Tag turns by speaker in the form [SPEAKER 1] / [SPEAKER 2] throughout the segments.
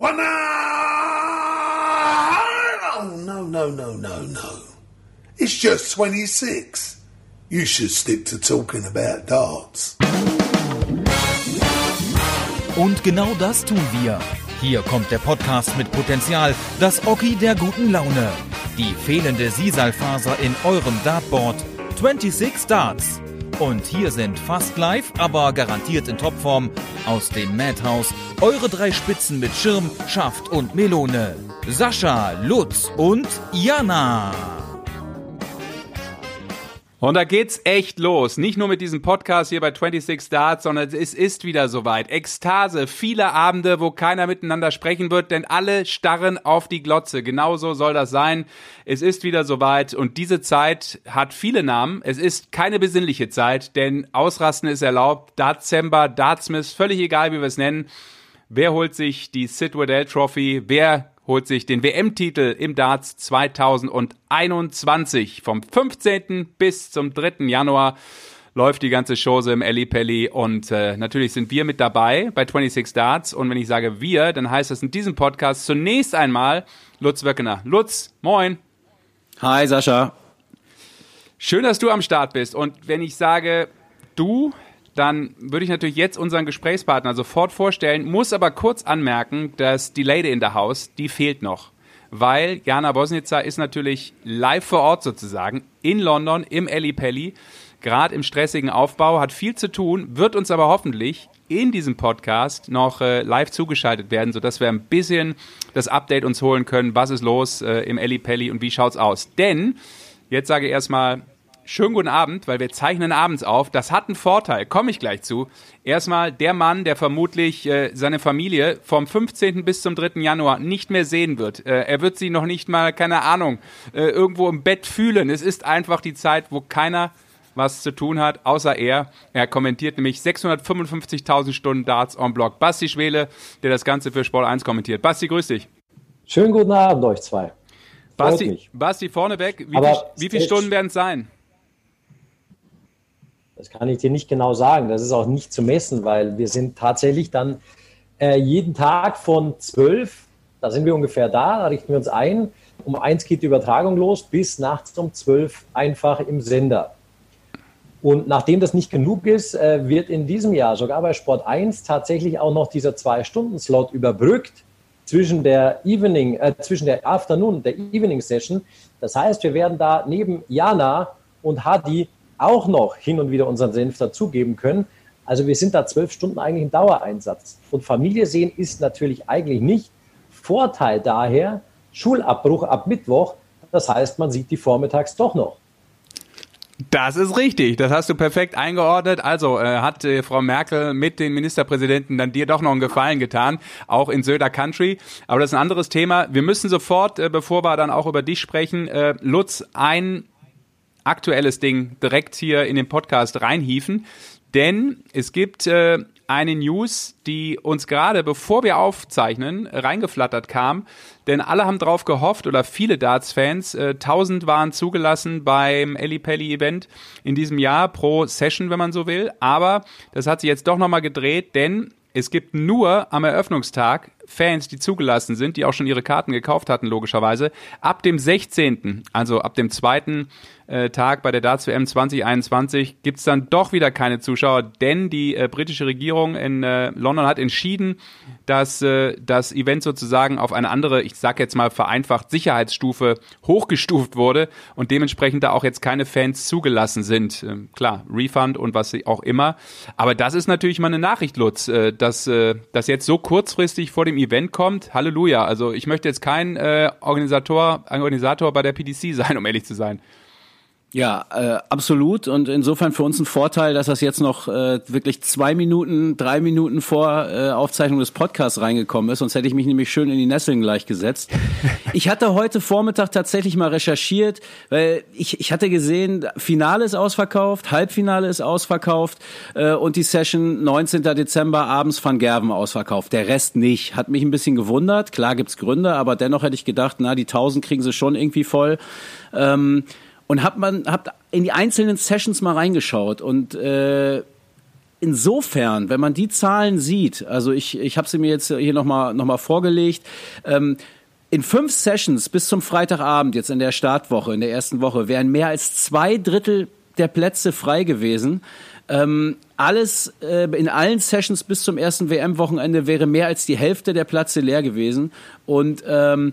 [SPEAKER 1] Well, no! Oh, no, no, no, no, no. It's just 26. You should stick to talking about darts.
[SPEAKER 2] Und genau das tun wir. Hier kommt der Podcast mit Potenzial, das Oki der guten Laune. Die fehlende Sisalfaser in eurem Dartboard. 26 Darts. Und hier sind fast live, aber garantiert in Topform aus dem Madhouse eure drei Spitzen mit Schirm, Schaft und Melone. Sascha, Lutz und Jana.
[SPEAKER 3] Und da geht's echt los. Nicht nur mit diesem Podcast hier bei 26 Starts, sondern es ist wieder soweit. Ekstase, viele Abende, wo keiner miteinander sprechen wird, denn alle starren auf die Glotze. Genauso soll das sein. Es ist wieder soweit und diese Zeit hat viele Namen. Es ist keine besinnliche Zeit, denn Ausrasten ist erlaubt. Dartsember, Dartsmith, völlig egal, wie wir es nennen. Wer holt sich die Sid Waddell Trophy? Wer holt sich den WM-Titel im Darts 2021. Vom 15. bis zum 3. Januar läuft die ganze Chose im Elli Pelli und äh, natürlich sind wir mit dabei bei 26 Darts und wenn ich sage wir, dann heißt das in diesem Podcast zunächst einmal Lutz Wöckener. Lutz, moin.
[SPEAKER 4] Hi Sascha.
[SPEAKER 3] Schön, dass du am Start bist und wenn ich sage du, dann würde ich natürlich jetzt unseren Gesprächspartner sofort vorstellen, muss aber kurz anmerken, dass die Lady in der Haus, die fehlt noch. Weil Jana Bosnica ist natürlich live vor Ort sozusagen in London im Elli Pelli, gerade im stressigen Aufbau, hat viel zu tun, wird uns aber hoffentlich in diesem Podcast noch äh, live zugeschaltet werden, sodass wir ein bisschen das Update uns holen können, was ist los äh, im Elli Pelli und wie schaut's aus. Denn, jetzt sage ich erstmal Schönen guten Abend, weil wir zeichnen abends auf. Das hat einen Vorteil, komme ich gleich zu. Erstmal der Mann, der vermutlich äh, seine Familie vom 15. bis zum 3. Januar nicht mehr sehen wird. Äh, er wird sie noch nicht mal, keine Ahnung, äh, irgendwo im Bett fühlen. Es ist einfach die Zeit, wo keiner was zu tun hat, außer er. Er kommentiert nämlich 655.000 Stunden Darts on Block. Basti Schwele, der das Ganze für Sport 1 kommentiert. Basti, grüß dich.
[SPEAKER 5] Schönen guten Abend euch zwei.
[SPEAKER 3] Basti, Basti vorneweg, wie, viel, wie viele Stunden werden es sein?
[SPEAKER 5] Das kann ich dir nicht genau sagen. Das ist auch nicht zu messen, weil wir sind tatsächlich dann äh, jeden Tag von zwölf, da sind wir ungefähr da, da richten wir uns ein. Um eins geht die Übertragung los, bis nachts um zwölf einfach im Sender. Und nachdem das nicht genug ist, äh, wird in diesem Jahr sogar bei Sport 1 tatsächlich auch noch dieser Zwei-Stunden-Slot überbrückt zwischen der Evening, äh, zwischen der Afternoon der Evening Session. Das heißt, wir werden da neben Jana und Hadi auch noch hin und wieder unseren Senf dazugeben können. Also wir sind da zwölf Stunden eigentlich im Dauereinsatz. Und Familie sehen ist natürlich eigentlich nicht. Vorteil daher, Schulabbruch ab Mittwoch, das heißt, man sieht die vormittags doch noch.
[SPEAKER 3] Das ist richtig, das hast du perfekt eingeordnet. Also äh, hat äh, Frau Merkel mit den Ministerpräsidenten dann dir doch noch einen Gefallen getan, auch in Söder Country. Aber das ist ein anderes Thema. Wir müssen sofort, äh, bevor wir dann auch über dich sprechen, äh, Lutz, ein aktuelles Ding direkt hier in den Podcast reinhieven. Denn es gibt äh, eine News, die uns gerade, bevor wir aufzeichnen, reingeflattert kam. Denn alle haben drauf gehofft, oder viele Darts-Fans, äh, 1000 waren zugelassen beim Ellie Pelli Event in diesem Jahr pro Session, wenn man so will. Aber das hat sich jetzt doch nochmal gedreht, denn es gibt nur am Eröffnungstag Fans, die zugelassen sind, die auch schon ihre Karten gekauft hatten, logischerweise. Ab dem 16., also ab dem zweiten äh, Tag bei der Darts WM 2021 gibt's dann doch wieder keine Zuschauer, denn die äh, britische Regierung in äh, London hat entschieden, dass äh, das Event sozusagen auf eine andere, ich sag jetzt mal vereinfacht, Sicherheitsstufe hochgestuft wurde und dementsprechend da auch jetzt keine Fans zugelassen sind. Ähm, klar, Refund und was auch immer. Aber das ist natürlich mal eine Nachricht, Lutz, äh, dass äh, das jetzt so kurzfristig vor dem Event kommt. Halleluja. Also ich möchte jetzt kein äh, Organisator, Organisator bei der PDC sein, um ehrlich zu sein.
[SPEAKER 4] Ja, äh, absolut. Und insofern für uns ein Vorteil, dass das jetzt noch äh, wirklich zwei Minuten, drei Minuten vor äh, Aufzeichnung des Podcasts reingekommen ist. Sonst hätte ich mich nämlich schön in die Nesseln gleich gesetzt. Ich hatte heute Vormittag tatsächlich mal recherchiert, weil ich, ich hatte gesehen, Finale ist ausverkauft, Halbfinale ist ausverkauft äh, und die Session 19. Dezember abends von Gerben ausverkauft. Der Rest nicht. Hat mich ein bisschen gewundert. Klar gibt's Gründe, aber dennoch hätte ich gedacht, na, die 1000 kriegen sie schon irgendwie voll. Ähm, und hab man hab in die einzelnen Sessions mal reingeschaut und äh, insofern, wenn man die Zahlen sieht, also ich, ich habe sie mir jetzt hier nochmal noch mal vorgelegt, ähm, in fünf Sessions bis zum Freitagabend, jetzt in der Startwoche, in der ersten Woche, wären mehr als zwei Drittel der Plätze frei gewesen. Ähm, alles äh, in allen Sessions bis zum ersten WM-Wochenende wäre mehr als die Hälfte der Plätze leer gewesen. Und ähm,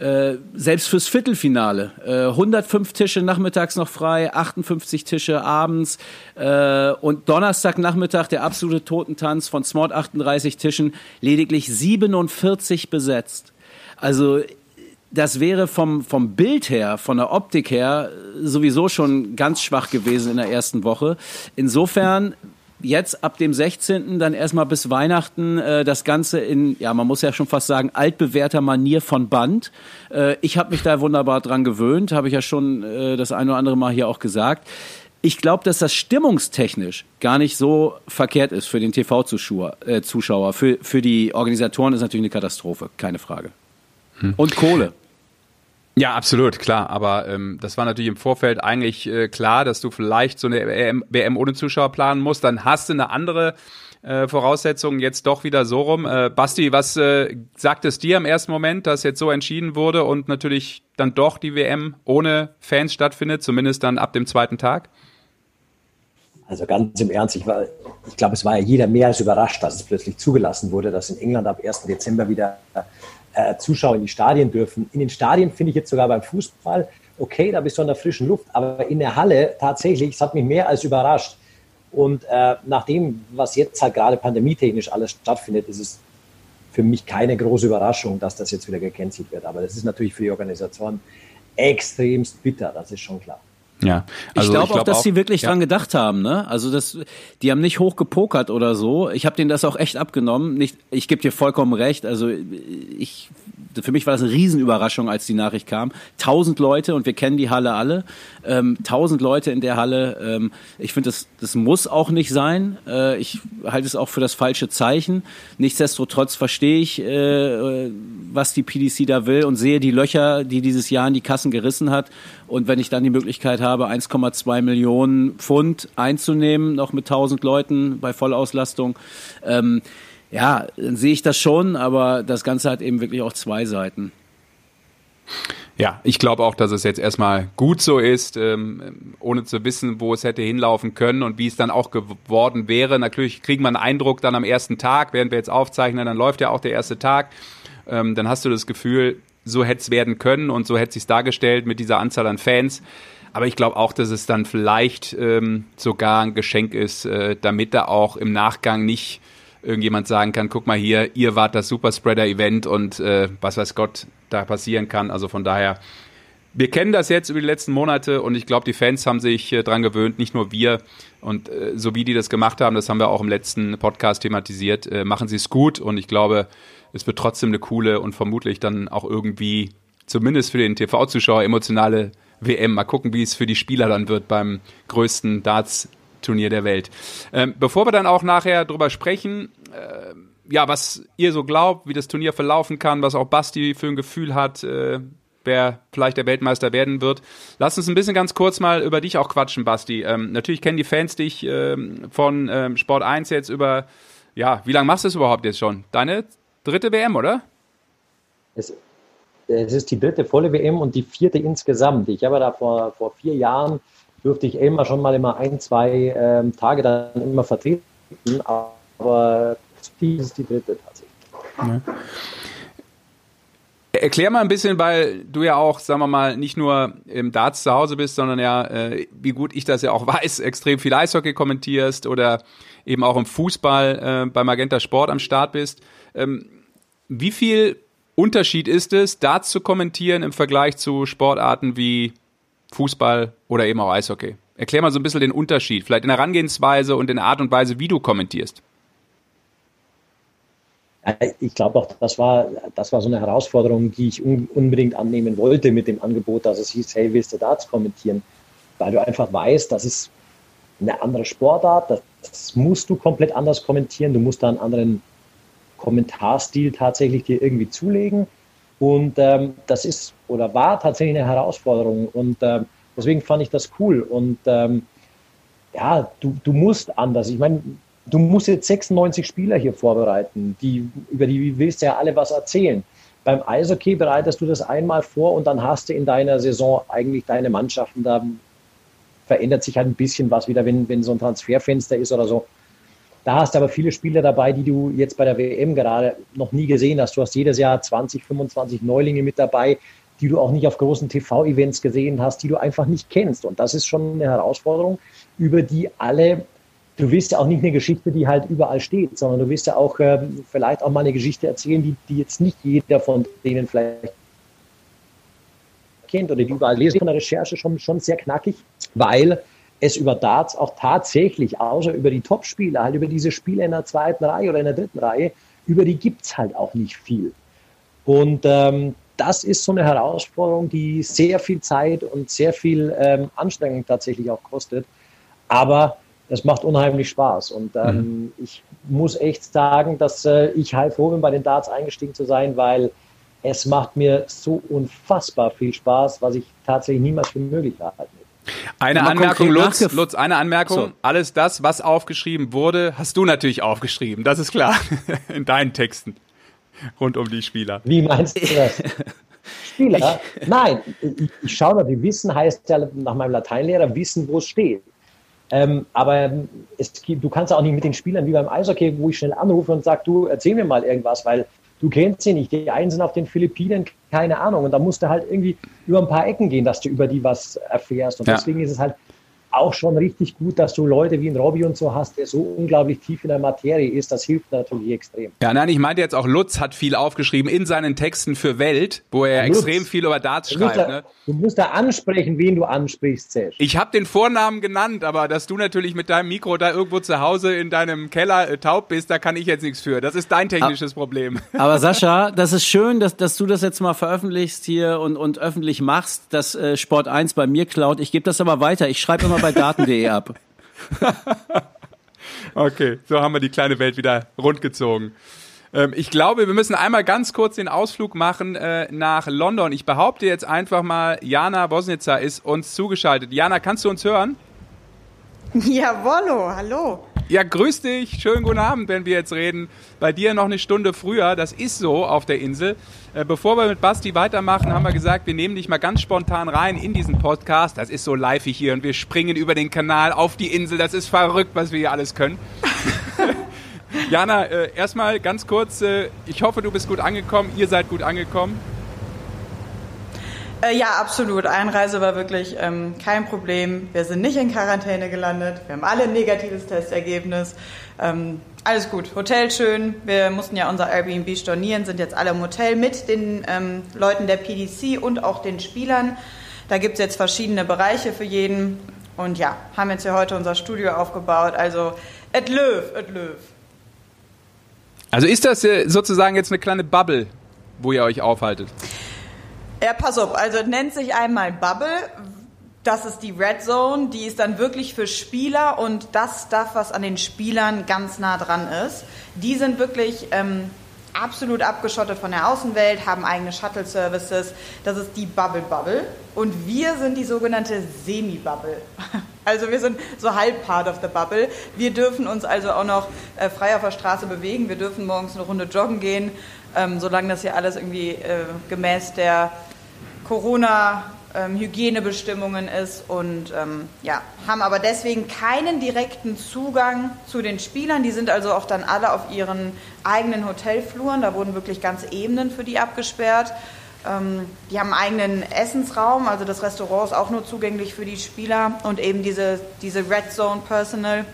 [SPEAKER 4] äh, selbst fürs Viertelfinale. Äh, 105 Tische nachmittags noch frei, 58 Tische abends äh, und Donnerstagnachmittag der absolute Totentanz von Smart 38 Tischen, lediglich 47 besetzt. Also das wäre vom, vom Bild her, von der Optik her sowieso schon ganz schwach gewesen in der ersten Woche. Insofern jetzt ab dem 16. dann erstmal bis Weihnachten äh, das Ganze in, ja, man muss ja schon fast sagen, altbewährter Manier von Band. Äh, ich habe mich da wunderbar dran gewöhnt, habe ich ja schon äh, das eine oder andere Mal hier auch gesagt. Ich glaube, dass das stimmungstechnisch gar nicht so verkehrt ist für den TV-Zuschauer. Äh, Zuschauer. Für, für die Organisatoren ist natürlich eine Katastrophe, keine Frage. Hm. Und Kohle.
[SPEAKER 3] Ja, absolut, klar. Aber ähm, das war natürlich im Vorfeld eigentlich äh, klar, dass du vielleicht so eine WM, WM ohne Zuschauer planen musst. Dann hast du eine andere äh, Voraussetzung jetzt doch wieder so rum. Äh, Basti, was äh, sagt es dir im ersten Moment, dass jetzt so entschieden wurde und natürlich dann doch die WM ohne Fans stattfindet, zumindest dann ab dem zweiten Tag?
[SPEAKER 5] Also ganz im Ernst, ich, ich glaube, es war ja jeder mehr als überrascht, dass es plötzlich zugelassen wurde, dass in England ab 1. Dezember wieder äh, Zuschauer in die Stadien dürfen. In den Stadien finde ich jetzt sogar beim Fußball, okay, da bist du in der frischen Luft, aber in der Halle tatsächlich, es hat mich mehr als überrascht. Und äh, nach dem, was jetzt halt gerade pandemietechnisch alles stattfindet, ist es für mich keine große Überraschung, dass das jetzt wieder gecancelt wird. Aber das ist natürlich für die Organisatoren extremst bitter, das ist schon klar.
[SPEAKER 4] Ja, also ich glaube glaub auch, dass auch, sie wirklich ja. dran gedacht haben. Ne? Also das, die haben nicht hoch gepokert oder so. Ich habe denen das auch echt abgenommen. Nicht, ich gebe dir vollkommen recht. Also ich für mich war das eine Riesenüberraschung, als die Nachricht kam. Tausend Leute und wir kennen die Halle alle. Ähm, tausend Leute in der Halle. Ähm, ich finde, das, das muss auch nicht sein. Äh, ich halte es auch für das falsche Zeichen. Nichtsdestotrotz verstehe ich, äh, was die PDC da will und sehe die Löcher, die dieses Jahr in die Kassen gerissen hat. Und wenn ich dann die Möglichkeit habe, 1,2 Millionen Pfund einzunehmen, noch mit tausend Leuten bei Vollauslastung, ähm, ja, dann sehe ich das schon, aber das Ganze hat eben wirklich auch zwei Seiten.
[SPEAKER 3] Ja, ich glaube auch, dass es jetzt erstmal gut so ist, ähm, ohne zu wissen, wo es hätte hinlaufen können und wie es dann auch geworden wäre. Natürlich kriegen wir einen Eindruck dann am ersten Tag, während wir jetzt aufzeichnen, dann läuft ja auch der erste Tag. Ähm, dann hast du das Gefühl, so hätte es werden können und so hätte es sich dargestellt mit dieser Anzahl an Fans. Aber ich glaube auch, dass es dann vielleicht ähm, sogar ein Geschenk ist, äh, damit da auch im Nachgang nicht irgendjemand sagen kann, guck mal hier, ihr wart das Superspreader-Event und äh, was weiß Gott da passieren kann. Also von daher, wir kennen das jetzt über die letzten Monate und ich glaube, die Fans haben sich äh, dran gewöhnt, nicht nur wir. Und äh, so wie die das gemacht haben, das haben wir auch im letzten Podcast thematisiert, äh, machen sie es gut und ich glaube, es wird trotzdem eine coole und vermutlich dann auch irgendwie, zumindest für den TV-Zuschauer, emotionale WM. Mal gucken, wie es für die Spieler dann wird beim größten Darts Turnier der Welt. Ähm, bevor wir dann auch nachher drüber sprechen, äh, ja, was ihr so glaubt, wie das Turnier verlaufen kann, was auch Basti für ein Gefühl hat, äh, wer vielleicht der Weltmeister werden wird. Lass uns ein bisschen ganz kurz mal über dich auch quatschen, Basti. Ähm, natürlich kennen die Fans dich ähm, von ähm, Sport 1 jetzt über, ja, wie lange machst du es überhaupt jetzt schon? Deine dritte WM, oder?
[SPEAKER 5] Es, es ist die dritte volle WM und die vierte insgesamt. Ich habe da vor, vor vier Jahren durfte ich immer schon mal immer ein, zwei ähm, Tage dann immer vertreten, aber die ist die dritte tatsächlich. Ja.
[SPEAKER 3] Erklär mal ein bisschen, weil du ja auch, sagen wir mal, nicht nur im Darts zu Hause bist, sondern ja, äh, wie gut ich das ja auch weiß, extrem viel Eishockey kommentierst oder eben auch im Fußball äh, bei Magenta Sport am Start bist. Ähm, wie viel Unterschied ist es, Darts zu kommentieren im Vergleich zu Sportarten wie Fußball oder eben auch Eishockey. Erklär mal so ein bisschen den Unterschied, vielleicht in der Herangehensweise und in der Art und Weise, wie du kommentierst.
[SPEAKER 5] Ich glaube auch, das war, das war so eine Herausforderung, die ich unbedingt annehmen wollte mit dem Angebot, dass es hieß, hey, willst du Darts kommentieren? Weil du einfach weißt, das ist eine andere Sportart, das musst du komplett anders kommentieren, du musst da einen anderen Kommentarstil tatsächlich dir irgendwie zulegen. Und ähm, das ist oder war tatsächlich eine Herausforderung. Und ähm, deswegen fand ich das cool. Und ähm, ja, du, du musst anders. Ich meine, du musst jetzt 96 Spieler hier vorbereiten, die, über die willst du ja alle was erzählen. Beim Eishockey bereitest du das einmal vor und dann hast du in deiner Saison eigentlich deine Mannschaften. Da verändert sich halt ein bisschen was wieder, wenn, wenn so ein Transferfenster ist oder so. Da hast du aber viele Spieler dabei, die du jetzt bei der WM gerade noch nie gesehen hast. Du hast jedes Jahr 20, 25 Neulinge mit dabei, die du auch nicht auf großen TV-Events gesehen hast, die du einfach nicht kennst. Und das ist schon eine Herausforderung, über die alle, du willst ja auch nicht eine Geschichte, die halt überall steht, sondern du willst ja auch äh, vielleicht auch mal eine Geschichte erzählen, die, die jetzt nicht jeder von denen vielleicht kennt oder die überall lesen. Von der Recherche schon, schon sehr knackig, weil es über Darts auch tatsächlich, außer über die Top-Spieler, halt über diese Spieler in der zweiten Reihe oder in der dritten Reihe, über die gibt es halt auch nicht viel. Und ähm, das ist so eine Herausforderung, die sehr viel Zeit und sehr viel ähm, Anstrengung tatsächlich auch kostet. Aber es macht unheimlich Spaß. Und ähm, mhm. ich muss echt sagen, dass äh, ich halb froh bin, bei den Darts eingestiegen zu sein, weil es macht mir so unfassbar viel Spaß, was ich tatsächlich niemals für möglich halte.
[SPEAKER 3] Eine Anmerkung, Lutz, Lutz, eine Anmerkung. So. Alles das, was aufgeschrieben wurde, hast du natürlich aufgeschrieben. Das ist klar. In deinen Texten. Rund um die Spieler.
[SPEAKER 5] Wie meinst du das? Spieler? Nein, ich, schaue natürlich, Wissen heißt ja nach meinem Lateinlehrer Wissen, wo es steht. Ähm, aber es du kannst auch nicht mit den Spielern wie beim Eishockey, wo ich schnell anrufe und sage, du erzähl mir mal irgendwas, weil du kennst sie nicht. Die einen sind auf den Philippinen, keine Ahnung. Und da musst du halt irgendwie über ein paar Ecken gehen, dass du über die was erfährst. Und ja. deswegen ist es halt auch schon richtig gut, dass du Leute wie ein Robby und so hast, der so unglaublich tief in der Materie ist. Das hilft natürlich extrem.
[SPEAKER 3] Ja, nein, ich meinte jetzt auch, Lutz hat viel aufgeschrieben in seinen Texten für Welt, wo er Lutz, extrem viel über Darts schreibt.
[SPEAKER 5] Da,
[SPEAKER 3] ne?
[SPEAKER 5] Du musst da ansprechen, wen du ansprichst, Sesh.
[SPEAKER 3] Ich habe den Vornamen genannt, aber dass du natürlich mit deinem Mikro da irgendwo zu Hause in deinem Keller äh, taub bist, da kann ich jetzt nichts für. Das ist dein technisches aber, Problem.
[SPEAKER 4] Aber Sascha, das ist schön, dass, dass du das jetzt mal veröffentlichst hier und, und öffentlich machst, dass äh, Sport 1 bei mir klaut. Ich gebe das aber weiter. Ich schreibe immer bei daten.de ab.
[SPEAKER 3] okay, so haben wir die kleine Welt wieder rundgezogen. Ähm, ich glaube, wir müssen einmal ganz kurz den Ausflug machen äh, nach London. Ich behaupte jetzt einfach mal, Jana Wosnitzer ist uns zugeschaltet. Jana, kannst du uns hören?
[SPEAKER 6] Jawollo, hallo.
[SPEAKER 3] Ja, grüß dich. Schönen guten Abend, wenn wir jetzt reden. Bei dir noch eine Stunde früher. Das ist so auf der Insel. Äh, bevor wir mit Basti weitermachen, haben wir gesagt, wir nehmen dich mal ganz spontan rein in diesen Podcast. Das ist so live hier und wir springen über den Kanal auf die Insel. Das ist verrückt, was wir hier alles können. Jana, äh, erstmal ganz kurz. Äh, ich hoffe, du bist gut angekommen. Ihr seid gut angekommen.
[SPEAKER 6] Äh, ja, absolut. Einreise war wirklich ähm, kein Problem. Wir sind nicht in Quarantäne gelandet. Wir haben alle ein negatives Testergebnis. Ähm, alles gut. Hotel schön. Wir mussten ja unser Airbnb stornieren, sind jetzt alle im Hotel mit den ähm, Leuten der PDC und auch den Spielern. Da gibt es jetzt verschiedene Bereiche für jeden. Und ja, haben jetzt hier heute unser Studio aufgebaut. Also, et löw, et löw.
[SPEAKER 3] Also ist das äh, sozusagen jetzt eine kleine Bubble, wo ihr euch aufhaltet?
[SPEAKER 6] Ja, pass auf. Also es nennt sich einmal Bubble. Das ist die Red Zone. Die ist dann wirklich für Spieler und das Stuff, was an den Spielern ganz nah dran ist. Die sind wirklich ähm, absolut abgeschottet von der Außenwelt, haben eigene Shuttle-Services. Das ist die Bubble Bubble. Und wir sind die sogenannte Semi-Bubble. Also wir sind so halb part of the Bubble. Wir dürfen uns also auch noch äh, frei auf der Straße bewegen. Wir dürfen morgens eine Runde joggen gehen, ähm, solange das hier alles irgendwie äh, gemäß der Corona-Hygienebestimmungen ähm, ist und ähm, ja, haben aber deswegen keinen direkten Zugang zu den Spielern. Die sind also auch dann alle auf ihren eigenen Hotelfluren. Da wurden wirklich ganze Ebenen für die abgesperrt. Ähm, die haben einen eigenen Essensraum, also das Restaurant ist auch nur zugänglich für die Spieler und eben diese, diese Red Zone Personal.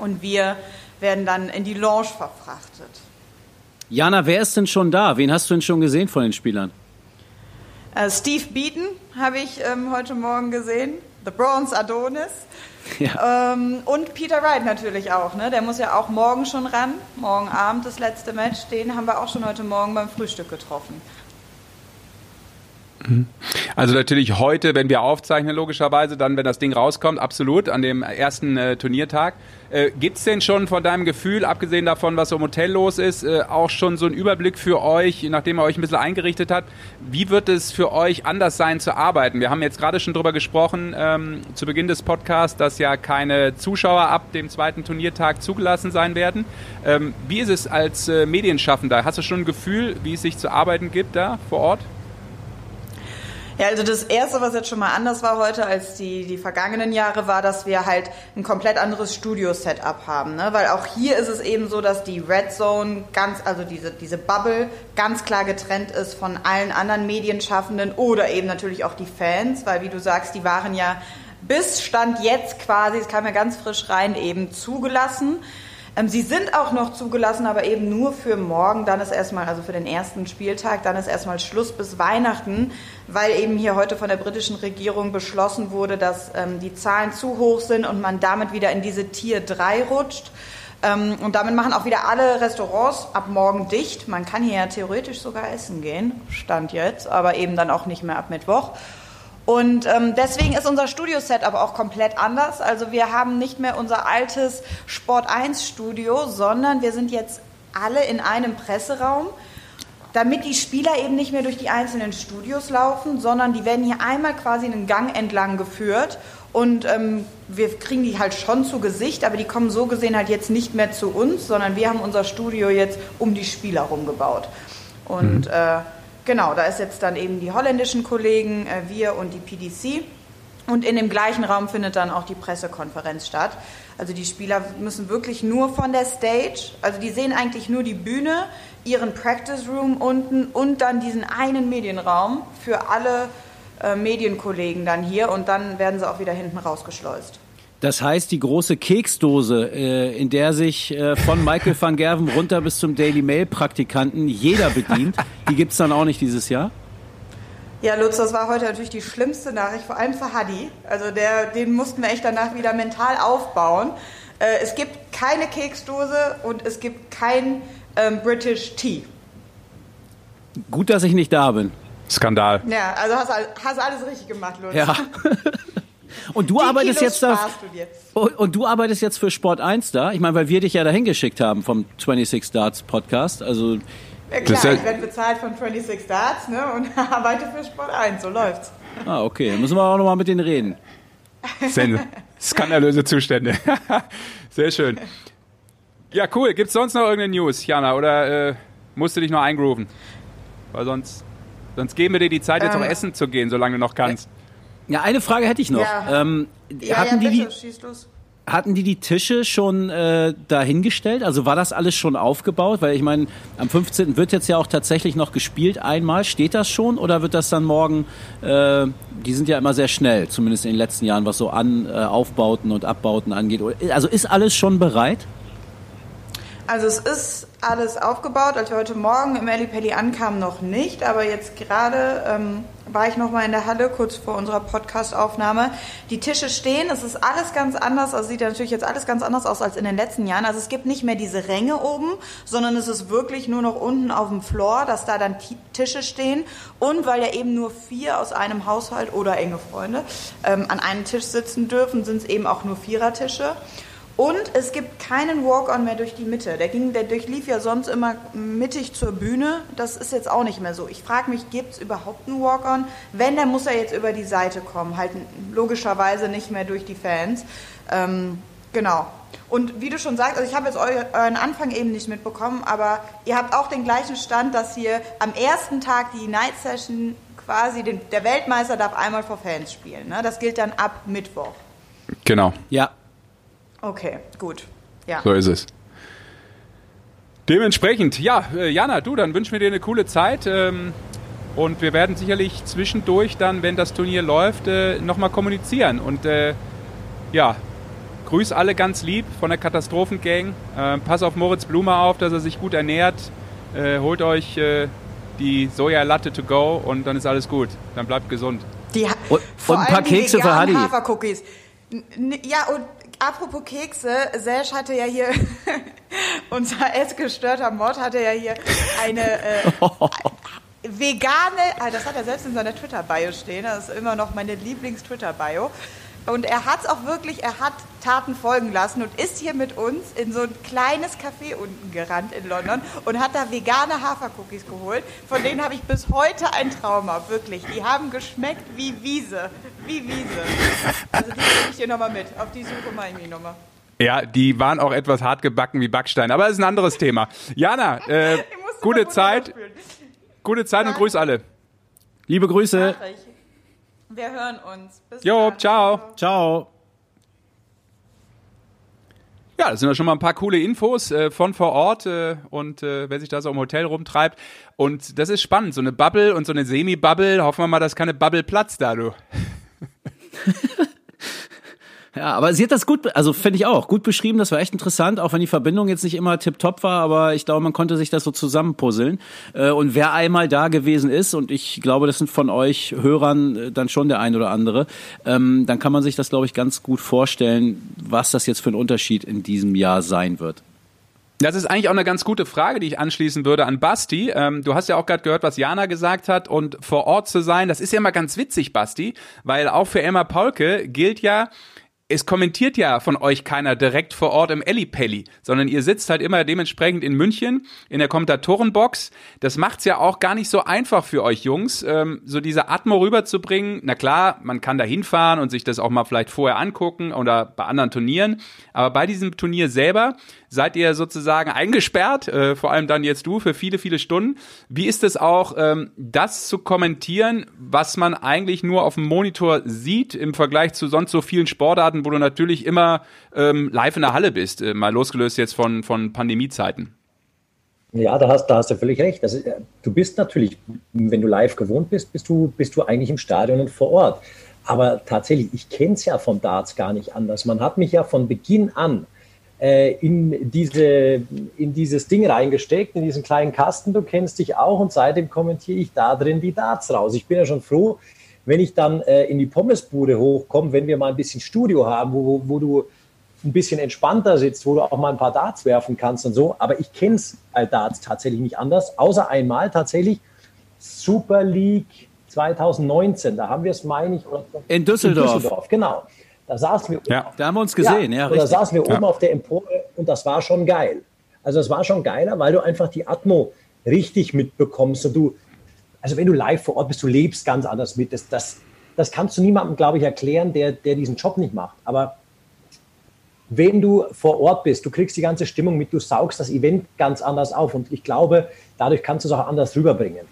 [SPEAKER 6] Und wir werden dann in die Lounge verfrachtet.
[SPEAKER 4] Jana, wer ist denn schon da? Wen hast du denn schon gesehen von den Spielern?
[SPEAKER 6] Äh, Steve Beaton habe ich ähm, heute Morgen gesehen. The Bronze Adonis. Ja. Ähm, und Peter Wright natürlich auch. Ne? Der muss ja auch morgen schon ran. Morgen Abend das letzte Match. Den haben wir auch schon heute Morgen beim Frühstück getroffen.
[SPEAKER 3] Also natürlich heute, wenn wir aufzeichnen, logischerweise, dann, wenn das Ding rauskommt, absolut, an dem ersten äh, Turniertag. Äh, Gibt es denn schon von deinem Gefühl, abgesehen davon, was im Hotel los ist, äh, auch schon so einen Überblick für euch, nachdem ihr euch ein bisschen eingerichtet habt, wie wird es für euch anders sein zu arbeiten? Wir haben jetzt gerade schon drüber gesprochen, ähm, zu Beginn des Podcasts, dass ja keine Zuschauer ab dem zweiten Turniertag zugelassen sein werden. Ähm, wie ist es als äh, Medienschaffender? Hast du schon ein Gefühl, wie es sich zu arbeiten gibt da vor Ort?
[SPEAKER 6] Ja, also das Erste, was jetzt schon mal anders war heute als die, die vergangenen Jahre, war, dass wir halt ein komplett anderes Studio-Setup haben. Ne? Weil auch hier ist es eben so, dass die Red Zone ganz, also diese, diese Bubble ganz klar getrennt ist von allen anderen Medienschaffenden oder eben natürlich auch die Fans, weil wie du sagst, die waren ja bis Stand jetzt quasi, es kam ja ganz frisch rein, eben zugelassen. Ähm, sie sind auch noch zugelassen, aber eben nur für morgen. Dann ist erstmal, also für den ersten Spieltag, dann ist erstmal Schluss bis Weihnachten, weil eben hier heute von der britischen Regierung beschlossen wurde, dass ähm, die Zahlen zu hoch sind und man damit wieder in diese Tier 3 rutscht. Ähm, und damit machen auch wieder alle Restaurants ab morgen dicht. Man kann hier ja theoretisch sogar essen gehen, stand jetzt, aber eben dann auch nicht mehr ab Mittwoch. Und ähm, deswegen ist unser Studio-Setup auch komplett anders. Also wir haben nicht mehr unser altes Sport 1 Studio, sondern wir sind jetzt alle in einem Presseraum, damit die Spieler eben nicht mehr durch die einzelnen Studios laufen, sondern die werden hier einmal quasi einen Gang entlang geführt und ähm, wir kriegen die halt schon zu Gesicht, aber die kommen so gesehen halt jetzt nicht mehr zu uns, sondern wir haben unser Studio jetzt um die Spieler rumgebaut. Und mhm. äh, Genau, da ist jetzt dann eben die holländischen Kollegen, äh, wir und die PDC. Und in dem gleichen Raum findet dann auch die Pressekonferenz statt. Also die Spieler müssen wirklich nur von der Stage, also die sehen eigentlich nur die Bühne, ihren Practice Room unten und dann diesen einen Medienraum für alle äh, Medienkollegen dann hier und dann werden sie auch wieder hinten rausgeschleust.
[SPEAKER 4] Das heißt, die große Keksdose, äh, in der sich äh, von Michael van Gerven runter bis zum Daily Mail Praktikanten jeder bedient, die gibt's dann auch nicht dieses Jahr?
[SPEAKER 6] Ja, Lutz, das war heute natürlich die schlimmste Nachricht, vor allem für Hadi. Also der, den mussten wir echt danach wieder mental aufbauen. Äh, es gibt keine Keksdose und es gibt kein ähm, British Tea.
[SPEAKER 4] Gut, dass ich nicht da bin.
[SPEAKER 3] Skandal.
[SPEAKER 6] Ja, also hast, hast alles richtig gemacht, Lutz.
[SPEAKER 4] Ja. Und du Die arbeitest Kilos jetzt da. Du und du arbeitest jetzt für Sport 1 da? Ich meine, weil wir dich ja dahin geschickt haben vom 26 Darts Podcast. Also
[SPEAKER 6] ja, klar, ja ich werde bezahlt von 26 Darts ne, und arbeite für Sport 1, so läuft's.
[SPEAKER 4] Ah, okay. Dann müssen wir auch nochmal mit denen reden.
[SPEAKER 3] Skandalöse Zustände. Sehr schön. Ja, cool. Gibt es sonst noch irgendeine News, Jana? Oder äh, musst du dich noch eingrooven? Weil sonst, sonst geben wir dir die Zeit, jetzt ähm, auch essen zu gehen, solange du noch kannst.
[SPEAKER 4] Ja, eine Frage hätte ich noch. Ja. Ähm, ja, hatten, ja, die, hatten die die Tische schon äh, dahingestellt? Also war das alles schon aufgebaut? Weil ich meine, am 15. wird jetzt ja auch tatsächlich noch gespielt einmal. Steht das schon oder wird das dann morgen, äh, die sind ja immer sehr schnell, zumindest in den letzten Jahren, was so an äh, Aufbauten und Abbauten angeht. Also ist alles schon bereit?
[SPEAKER 6] Also es ist alles aufgebaut. Als wir heute Morgen im Ellipelli ankamen, noch nicht. Aber jetzt gerade ähm, war ich noch mal in der Halle, kurz vor unserer Podcast-Aufnahme. Die Tische stehen. Es ist alles ganz anders. Also sieht natürlich jetzt alles ganz anders aus als in den letzten Jahren. Also es gibt nicht mehr diese Ränge oben, sondern es ist wirklich nur noch unten auf dem Floor, dass da dann Tische stehen. Und weil ja eben nur vier aus einem Haushalt oder enge Freunde ähm, an einem Tisch sitzen dürfen, sind es eben auch nur Vierertische. Und es gibt keinen Walk-on mehr durch die Mitte. Der, ging, der durchlief ja sonst immer mittig zur Bühne. Das ist jetzt auch nicht mehr so. Ich frage mich, gibt es überhaupt einen Walk-on? Wenn, dann muss er jetzt über die Seite kommen. Halt logischerweise nicht mehr durch die Fans. Ähm, genau. Und wie du schon sagst, also ich habe jetzt euren Anfang eben nicht mitbekommen, aber ihr habt auch den gleichen Stand, dass ihr am ersten Tag die Night Session quasi, den, der Weltmeister darf einmal vor Fans spielen. Ne? Das gilt dann ab Mittwoch.
[SPEAKER 3] Genau.
[SPEAKER 4] Ja,
[SPEAKER 6] Okay, gut. Ja.
[SPEAKER 3] So ist es. Dementsprechend, ja, äh, Jana, du, dann wünschen wir dir eine coole Zeit. Ähm, und wir werden sicherlich zwischendurch dann, wenn das Turnier läuft, äh, nochmal kommunizieren. Und äh, ja, grüß alle ganz lieb von der Katastrophengang. Äh, pass auf Moritz Blume auf, dass er sich gut ernährt. Äh, holt euch äh, die Sojalatte to go und dann ist alles gut. Dann bleibt gesund.
[SPEAKER 6] Die,
[SPEAKER 4] und, und ein paar Kekse für Hadi.
[SPEAKER 6] Hafercookies. Ja, und Apropos Kekse, Sesh hatte ja hier, unser essgestörter Mod hatte ja hier eine, äh, vegane, ah, das hat er selbst in seiner Twitter-Bio stehen, das ist immer noch meine Lieblings-Twitter-Bio. Und er hat es auch wirklich, er hat Taten folgen lassen und ist hier mit uns in so ein kleines Café unten gerannt in London und hat da vegane Hafercookies geholt. Von denen habe ich bis heute ein Trauma, wirklich. Die haben geschmeckt wie Wiese, wie Wiese. Also die nehme ich dir nochmal mit. Auf die Suche mache ich mich nochmal.
[SPEAKER 3] Ja, die waren auch etwas hart gebacken wie Backstein, aber das ist ein anderes Thema. Jana, äh, gute Zeit, gute Zeit und grüß alle.
[SPEAKER 4] Liebe Grüße.
[SPEAKER 6] Wir hören uns.
[SPEAKER 3] Bis jo, dann. ciao.
[SPEAKER 4] Ciao.
[SPEAKER 3] Ja, das sind ja schon mal ein paar coole Infos äh, von vor Ort äh, und äh, wer sich da so im Hotel rumtreibt. Und das ist spannend, so eine Bubble und so eine Semi-Bubble. Hoffen wir mal, dass keine Bubble platzt da, du.
[SPEAKER 4] Ja, aber sie hat das gut, also finde ich auch, gut beschrieben. Das war echt interessant, auch wenn die Verbindung jetzt nicht immer tipptopp war, aber ich glaube, man konnte sich das so zusammenpuzzeln. Äh, und wer einmal da gewesen ist, und ich glaube, das sind von euch Hörern äh, dann schon der ein oder andere, ähm, dann kann man sich das, glaube ich, ganz gut vorstellen, was das jetzt für ein Unterschied in diesem Jahr sein wird.
[SPEAKER 3] Das ist eigentlich auch eine ganz gute Frage, die ich anschließen würde an Basti. Ähm, du hast ja auch gerade gehört, was Jana gesagt hat und vor Ort zu sein, das ist ja immer ganz witzig, Basti, weil auch für Emma Paulke gilt ja, es kommentiert ja von euch keiner direkt vor Ort im Ellipelli, sondern ihr sitzt halt immer dementsprechend in München in der Kommentatorenbox. Das macht's ja auch gar nicht so einfach für euch Jungs, ähm, so diese Atmo rüberzubringen. Na klar, man kann da hinfahren und sich das auch mal vielleicht vorher angucken oder bei anderen Turnieren. Aber bei diesem Turnier selber seid ihr sozusagen eingesperrt, äh, vor allem dann jetzt du, für viele, viele Stunden. Wie ist es auch, ähm, das zu kommentieren, was man eigentlich nur auf dem Monitor sieht im Vergleich zu sonst so vielen Sportarten, wo du natürlich immer ähm, live in der Halle bist, äh, mal losgelöst jetzt von, von Pandemiezeiten?
[SPEAKER 5] Ja, da hast, da hast du völlig recht. Also, du bist natürlich, wenn du live gewohnt bist, bist du, bist du eigentlich im Stadion und vor Ort. Aber tatsächlich, ich kenne es ja vom Darts gar nicht anders. Man hat mich ja von Beginn an äh, in, diese, in dieses Ding reingesteckt, in diesen kleinen Kasten. Du kennst dich auch und seitdem kommentiere ich da drin die Darts raus. Ich bin ja schon froh, wenn ich dann äh, in die Pommesbude hochkomme, wenn wir mal ein bisschen Studio haben, wo, wo, wo du ein bisschen entspannter sitzt, wo du auch mal ein paar Darts werfen kannst und so. Aber ich kenne es als Darts tatsächlich nicht anders, außer einmal tatsächlich Super League 2019. Da haben wir es, meine ich,
[SPEAKER 4] in Düsseldorf.
[SPEAKER 5] In Düsseldorf, genau. Da saßen wir.
[SPEAKER 4] Ja, da haben wir uns gesehen, ja.
[SPEAKER 5] ja da saßen wir ja. oben auf der Empore und das war schon geil. Also es war schon geiler, weil du einfach die Atmo richtig mitbekommst und du, also wenn du live vor Ort bist, du lebst ganz anders mit. Das, das, das kannst du niemandem, glaube ich, erklären, der, der diesen Job nicht macht. Aber wenn du vor Ort bist, du kriegst die ganze Stimmung mit, du saugst das Event ganz anders auf und ich glaube, dadurch kannst du es auch anders rüberbringen.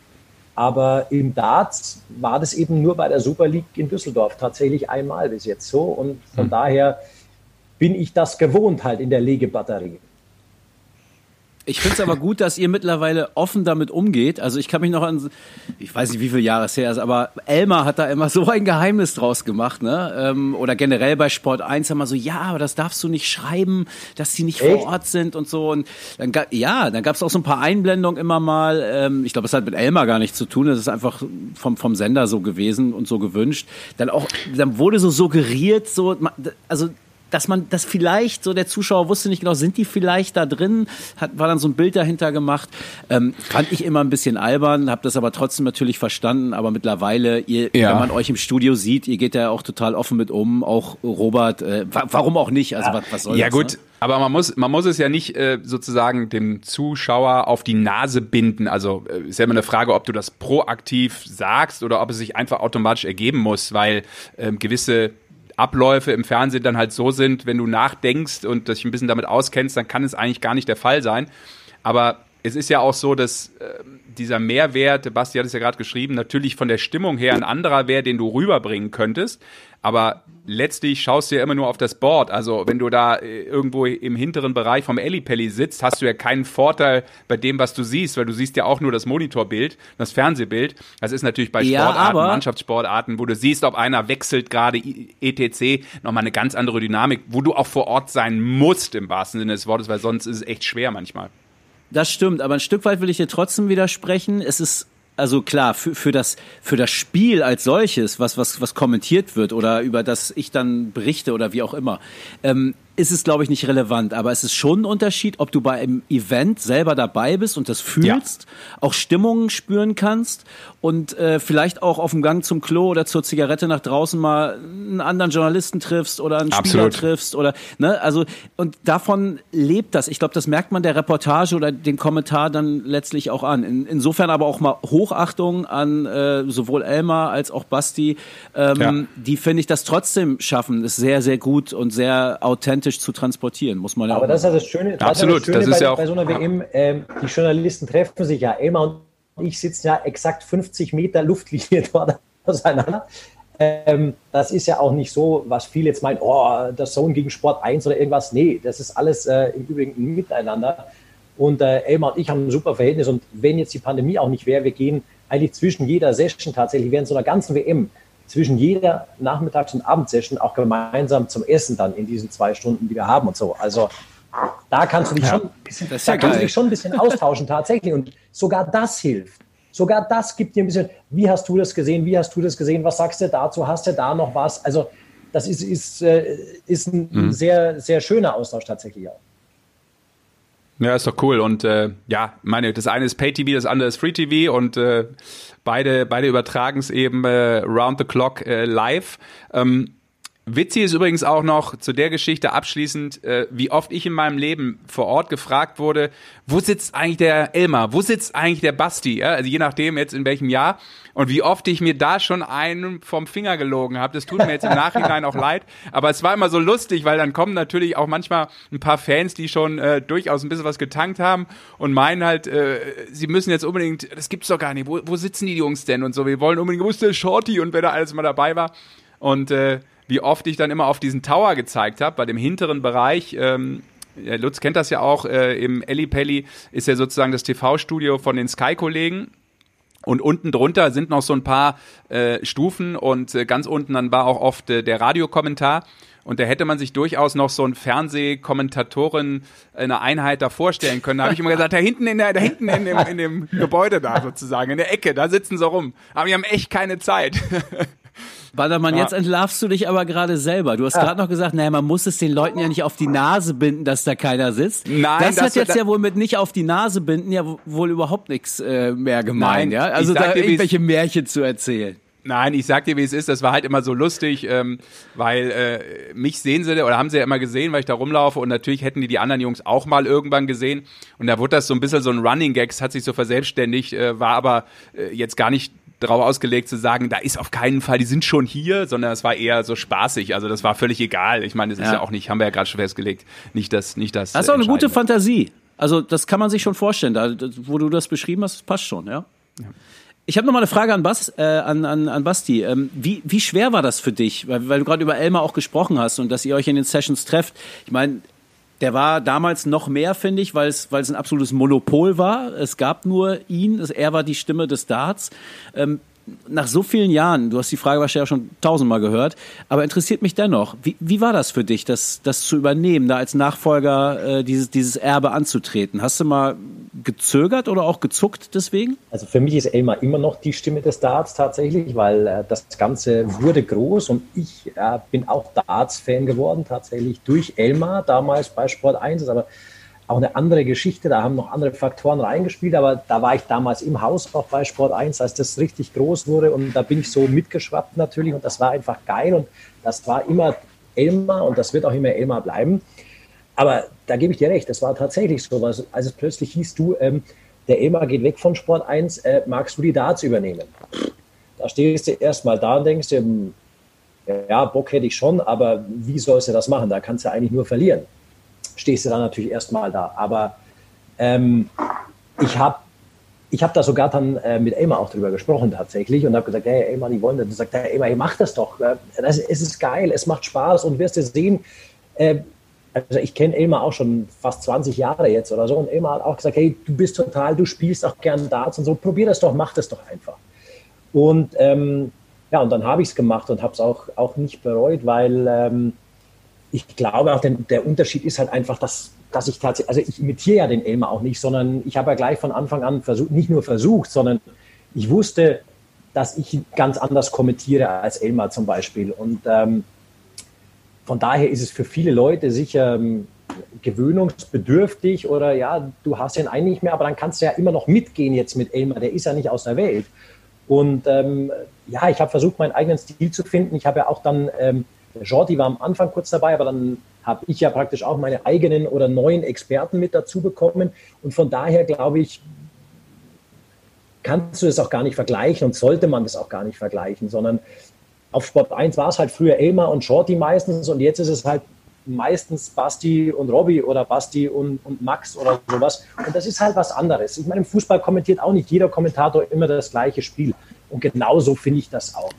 [SPEAKER 5] Aber im Darts war das eben nur bei der Super League in Düsseldorf tatsächlich einmal bis jetzt so. Und von mhm. daher bin ich das gewohnt halt in der Legebatterie.
[SPEAKER 4] Ich finde es aber gut, dass ihr mittlerweile offen damit umgeht. Also ich kann mich noch an, ich weiß nicht, wie viele Jahre es her ist, aber Elmar hat da immer so ein Geheimnis draus gemacht, ne? Ähm, oder generell bei Sport 1 immer so, ja, aber das darfst du nicht schreiben, dass sie nicht Echt? vor Ort sind und so. Und dann ja, dann gab es auch so ein paar Einblendungen immer mal. Ähm, ich glaube, es hat mit Elmar gar nichts zu tun. Das ist einfach vom, vom Sender so gewesen und so gewünscht. Dann auch, dann wurde so suggeriert, so, also dass man das vielleicht, so der Zuschauer wusste nicht genau, sind die vielleicht da drin, hat, war dann so ein Bild dahinter gemacht. Ähm, fand ich immer ein bisschen albern, habe das aber trotzdem natürlich verstanden, aber mittlerweile, ihr, ja. wenn man euch im Studio sieht, ihr geht da auch total offen mit um, auch Robert, äh, warum auch nicht, also ja. was, was soll
[SPEAKER 3] Ja
[SPEAKER 4] das,
[SPEAKER 3] gut,
[SPEAKER 4] ne?
[SPEAKER 3] aber man muss, man muss es ja nicht äh, sozusagen dem Zuschauer auf die Nase binden, also äh, ist ja immer eine Frage, ob du das proaktiv sagst oder ob es sich einfach automatisch ergeben muss, weil äh, gewisse Abläufe im Fernsehen dann halt so sind, wenn du nachdenkst und dich ein bisschen damit auskennst, dann kann es eigentlich gar nicht der Fall sein. Aber es ist ja auch so, dass äh, dieser Mehrwert, Basti hat es ja gerade geschrieben, natürlich von der Stimmung her ein anderer wäre, den du rüberbringen könntest. Aber letztlich schaust du ja immer nur auf das Board. Also wenn du da äh, irgendwo im hinteren Bereich vom Ellipelli sitzt, hast du ja keinen Vorteil bei dem, was du siehst, weil du siehst ja auch nur das Monitorbild, das Fernsehbild. Das ist natürlich bei ja, Sportarten, Mannschaftssportarten, wo du siehst, ob einer wechselt gerade etc. nochmal eine ganz andere Dynamik, wo du auch vor Ort sein musst im wahrsten Sinne des Wortes, weil sonst ist es echt schwer manchmal.
[SPEAKER 4] Das stimmt, aber ein Stück weit will ich dir trotzdem widersprechen. Es ist also klar, für, für, das, für das Spiel als solches, was, was, was kommentiert wird oder über das ich dann berichte oder wie auch immer, ähm, ist es, glaube ich, nicht relevant. Aber es ist schon ein Unterschied, ob du bei einem Event selber dabei bist und das fühlst, ja. auch Stimmungen spüren kannst und äh, vielleicht auch auf dem Gang zum Klo oder zur Zigarette nach draußen mal einen anderen Journalisten triffst oder einen Absolut. Spieler triffst oder ne, also und davon lebt das. Ich glaube, das merkt man der Reportage oder dem Kommentar dann letztlich auch an. In, insofern aber auch mal Hochachtung an äh, sowohl Elmar als auch Basti, ähm, ja. die finde ich das trotzdem schaffen, ist sehr sehr gut und sehr authentisch authentisch zu transportieren, muss man ja
[SPEAKER 5] Aber das ist das Schöne,
[SPEAKER 3] Absolut, das,
[SPEAKER 5] das,
[SPEAKER 3] das ist
[SPEAKER 5] bei,
[SPEAKER 3] ja auch
[SPEAKER 5] bei so einer WM, äh, die Journalisten treffen sich ja immer und ich sitze ja exakt 50 Meter Luftlinie dort auseinander. Ähm, das ist ja auch nicht so, was viele jetzt meinen, oh, das Zone gegen Sport 1 oder irgendwas. Nee, das ist alles äh, im Übrigen ein Miteinander. Und äh, Elmar und ich haben ein super Verhältnis. Und wenn jetzt die Pandemie auch nicht wäre, wir gehen eigentlich zwischen jeder Session tatsächlich während so einer ganzen WM zwischen jeder Nachmittags- und Abendsession auch gemeinsam zum Essen dann in diesen zwei Stunden, die wir haben und so. Also da kannst du dich, ja, schon, ein bisschen, da ja kannst du dich schon ein bisschen austauschen tatsächlich. Und sogar das hilft. Sogar das gibt dir ein bisschen, wie hast du das gesehen, wie hast du das gesehen, was sagst du dazu, hast du da noch was? Also das ist, ist, äh, ist ein mhm. sehr, sehr schöner Austausch tatsächlich auch.
[SPEAKER 3] Ja, ist doch cool. Und äh, ja, meine, das eine ist Pay-TV, das andere ist Free-TV und äh, beide, beide übertragen es eben äh, round the clock äh, live. Ähm, Witzig ist übrigens auch noch zu der Geschichte abschließend, äh, wie oft ich in meinem Leben vor Ort gefragt wurde, wo sitzt eigentlich der Elmar, wo sitzt eigentlich der Basti, ja? also je nachdem jetzt in welchem Jahr. Und wie oft ich mir da schon einen vom Finger gelogen habe. Das tut mir jetzt im Nachhinein auch leid, aber es war immer so lustig, weil dann kommen natürlich auch manchmal ein paar Fans, die schon äh, durchaus ein bisschen was getankt haben und meinen halt, äh, sie müssen jetzt unbedingt, das gibt's doch gar nicht, wo, wo sitzen die Jungs denn und so, wir wollen unbedingt, wo ist der Shorty und wer da alles mal dabei war? Und äh, wie oft ich dann immer auf diesen Tower gezeigt habe, bei dem hinteren Bereich. Ähm, Lutz kennt das ja auch, äh, im Pelli ist ja sozusagen das TV-Studio von den Sky-Kollegen. Und unten drunter sind noch so ein paar äh, Stufen und äh, ganz unten dann war auch oft äh, der Radiokommentar. Und da hätte man sich durchaus noch so einen Fernsehkommentatorin eine Einheit da vorstellen können. Da habe ich immer gesagt, da hinten in der, da hinten in dem, in dem Gebäude da sozusagen, in der Ecke, da sitzen sie rum. Aber die haben echt keine Zeit.
[SPEAKER 4] Ballermann, ja. jetzt entlarvst du dich aber gerade selber. Du hast ja. gerade noch gesagt, naja, man muss es den Leuten ja nicht auf die Nase binden, dass da keiner sitzt. Nein, das, das hat jetzt ja wohl mit nicht auf die Nase binden ja wohl überhaupt nichts äh, mehr gemeint, Nein, ja? Also da dir, irgendwelche Märchen zu erzählen.
[SPEAKER 3] Nein, ich sag dir, wie es ist. Das war halt immer so lustig, ähm, weil äh, mich sehen sie oder haben sie ja immer gesehen, weil ich da rumlaufe und natürlich hätten die die anderen Jungs auch mal irgendwann gesehen und da wurde das so ein bisschen so ein Running Gags, hat sich so verselbstständigt, äh, war aber äh, jetzt gar nicht darauf ausgelegt zu sagen, da ist auf keinen Fall, die sind schon hier, sondern es war eher so spaßig. Also das war völlig egal. Ich meine, das ist ja, auch nicht, haben wir ja gerade schon festgelegt, nicht das, nicht das.
[SPEAKER 4] Das ist auch eine gute Fantasie. Also das kann man sich schon vorstellen. Da, wo du das beschrieben hast, passt schon, ja. ja. Ich habe noch mal eine Frage an, Bas, äh, an, an, an Basti. Ähm, wie, wie schwer war das für dich? Weil, weil du gerade über Elmar auch gesprochen hast und dass ihr euch in den Sessions trefft. Ich meine, der war damals noch mehr, finde ich, weil es, weil es ein absolutes Monopol war. Es gab nur ihn, er war die Stimme des Darts. Ähm, nach so vielen Jahren, du hast die Frage wahrscheinlich auch schon tausendmal gehört, aber interessiert mich dennoch, wie, wie war das für dich, das, das zu übernehmen, da als Nachfolger äh, dieses, dieses Erbe anzutreten? Hast du mal gezögert oder auch gezuckt deswegen?
[SPEAKER 5] Also für mich ist Elmar immer noch die Stimme des Darts tatsächlich, weil äh, das Ganze wurde groß und ich äh, bin auch Darts-Fan geworden tatsächlich durch Elmar, damals bei Sport 1, aber auch eine andere Geschichte. Da haben noch andere Faktoren reingespielt, aber da war ich damals im Haus auch bei Sport 1, als das richtig groß wurde und da bin ich so mitgeschwappt natürlich und das war einfach geil und das war immer Elmar und das wird auch immer Elmar bleiben. Aber da gebe ich dir recht, das war tatsächlich so, als es plötzlich hieß, du, ähm, der Elmar geht weg von Sport 1, äh, magst du die Darts übernehmen? Da stehst du erstmal da und denkst dir, hm, ja, Bock hätte ich schon, aber wie sollst du das machen? Da kannst du eigentlich nur verlieren stehst du dann natürlich erstmal da. Aber ähm, ich habe ich hab da sogar dann äh, mit Elmar auch drüber gesprochen tatsächlich und habe gesagt, hey Elmar, die wollen das. Und sagt, hey Elmar, ihr macht das doch. Äh, das, es ist geil, es macht Spaß und wirst du sehen. Äh, also ich kenne Elmar auch schon fast 20 Jahre jetzt oder so und Elmar hat auch gesagt, hey, du bist total, du spielst auch gern Darts und so, probier das doch, mach das doch einfach. Und ähm, ja, und dann habe ich es gemacht und habe es auch, auch nicht bereut, weil ähm, ich glaube auch, denn der Unterschied ist halt einfach, dass, dass ich tatsächlich, also ich imitiere ja den Elmar auch nicht, sondern ich habe ja gleich von Anfang an versucht, nicht nur versucht, sondern ich wusste, dass ich ganz anders kommentiere als Elmar zum Beispiel. Und ähm, von daher ist es für viele Leute sicher ähm, gewöhnungsbedürftig oder ja, du hast ihn eigentlich nicht mehr, aber dann kannst du ja immer noch mitgehen jetzt mit Elmar, der ist ja nicht aus der Welt. Und ähm, ja, ich habe versucht, meinen eigenen Stil zu finden. Ich habe ja auch dann, ähm, Jordi war am Anfang kurz dabei, aber dann habe ich ja praktisch auch meine eigenen oder neuen Experten mit dazu bekommen. Und von daher glaube ich, kannst du es auch gar nicht vergleichen und sollte man das auch gar nicht vergleichen, sondern auf Sport 1 war es halt früher Elmar und Shorty meistens und jetzt ist es halt meistens Basti und Robby oder Basti und, und Max oder sowas. Und das ist halt was anderes. Ich meine, im Fußball kommentiert auch nicht jeder Kommentator immer das gleiche Spiel. Und genauso finde ich das auch.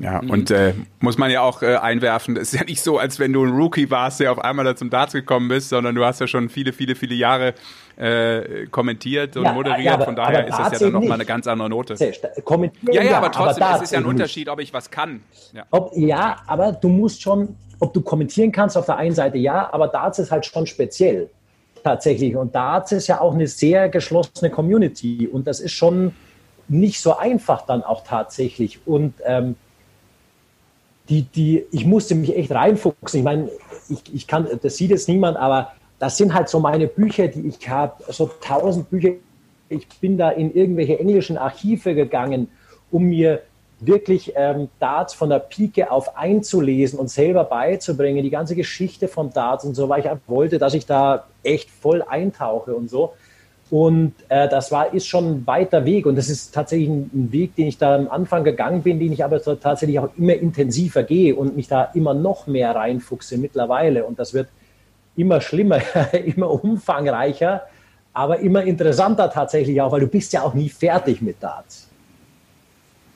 [SPEAKER 3] Ja, mhm. und äh, muss man ja auch äh, einwerfen, es ist ja nicht so, als wenn du ein Rookie warst, der auf einmal da zum Darts gekommen bist, sondern du hast ja schon viele, viele, viele Jahre äh, kommentiert und ja, moderiert. Ja, aber, Von daher ist das ja dann nochmal eine ganz andere Note. Ja, ja, aber trotzdem, aber es ist ja ein Unterschied, ob ich was kann.
[SPEAKER 5] Ja. Ob, ja, aber du musst schon, ob du kommentieren kannst auf der einen Seite, ja, aber Darts ist halt schon speziell tatsächlich. Und Darts ist ja auch eine sehr geschlossene Community und das ist schon nicht so einfach dann auch tatsächlich. Und ähm, die, die, ich musste mich echt reinfuchsen. Ich meine, ich, ich kann, das sieht jetzt niemand, aber das sind halt so meine Bücher, die ich habe, so tausend Bücher. Ich bin da in irgendwelche englischen Archive gegangen, um mir wirklich ähm, Darts von der Pike auf einzulesen und selber beizubringen, die ganze Geschichte von Darts und so, weil ich wollte, dass ich da echt voll eintauche und so. Und äh, das war, ist schon ein weiter Weg. Und das ist tatsächlich ein, ein, Weg, den ich da am Anfang gegangen bin, den ich aber so tatsächlich auch immer intensiver gehe und mich da immer noch mehr reinfuchse mittlerweile. Und das wird immer schlimmer, immer umfangreicher, aber immer interessanter tatsächlich auch, weil du bist ja auch nie fertig mit Darts.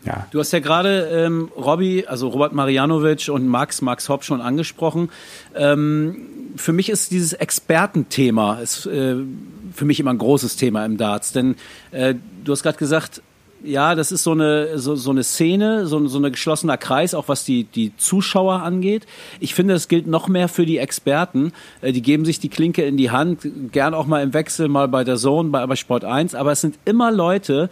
[SPEAKER 4] Ja. Du hast ja gerade ähm, Robby, also Robert Marianovic und Max, Max Hopp schon angesprochen. Ähm, für mich ist dieses Expertenthema ist, äh, für mich immer ein großes Thema im Darts, denn äh, du hast gerade gesagt, ja, das ist so eine, so, so eine Szene, so, so ein geschlossener Kreis, auch was die, die Zuschauer angeht. Ich finde, das gilt noch mehr für die Experten. Äh, die geben sich die Klinke in die Hand, gern auch mal im Wechsel, mal bei der Zone, bei, bei Sport 1. Aber es sind immer Leute,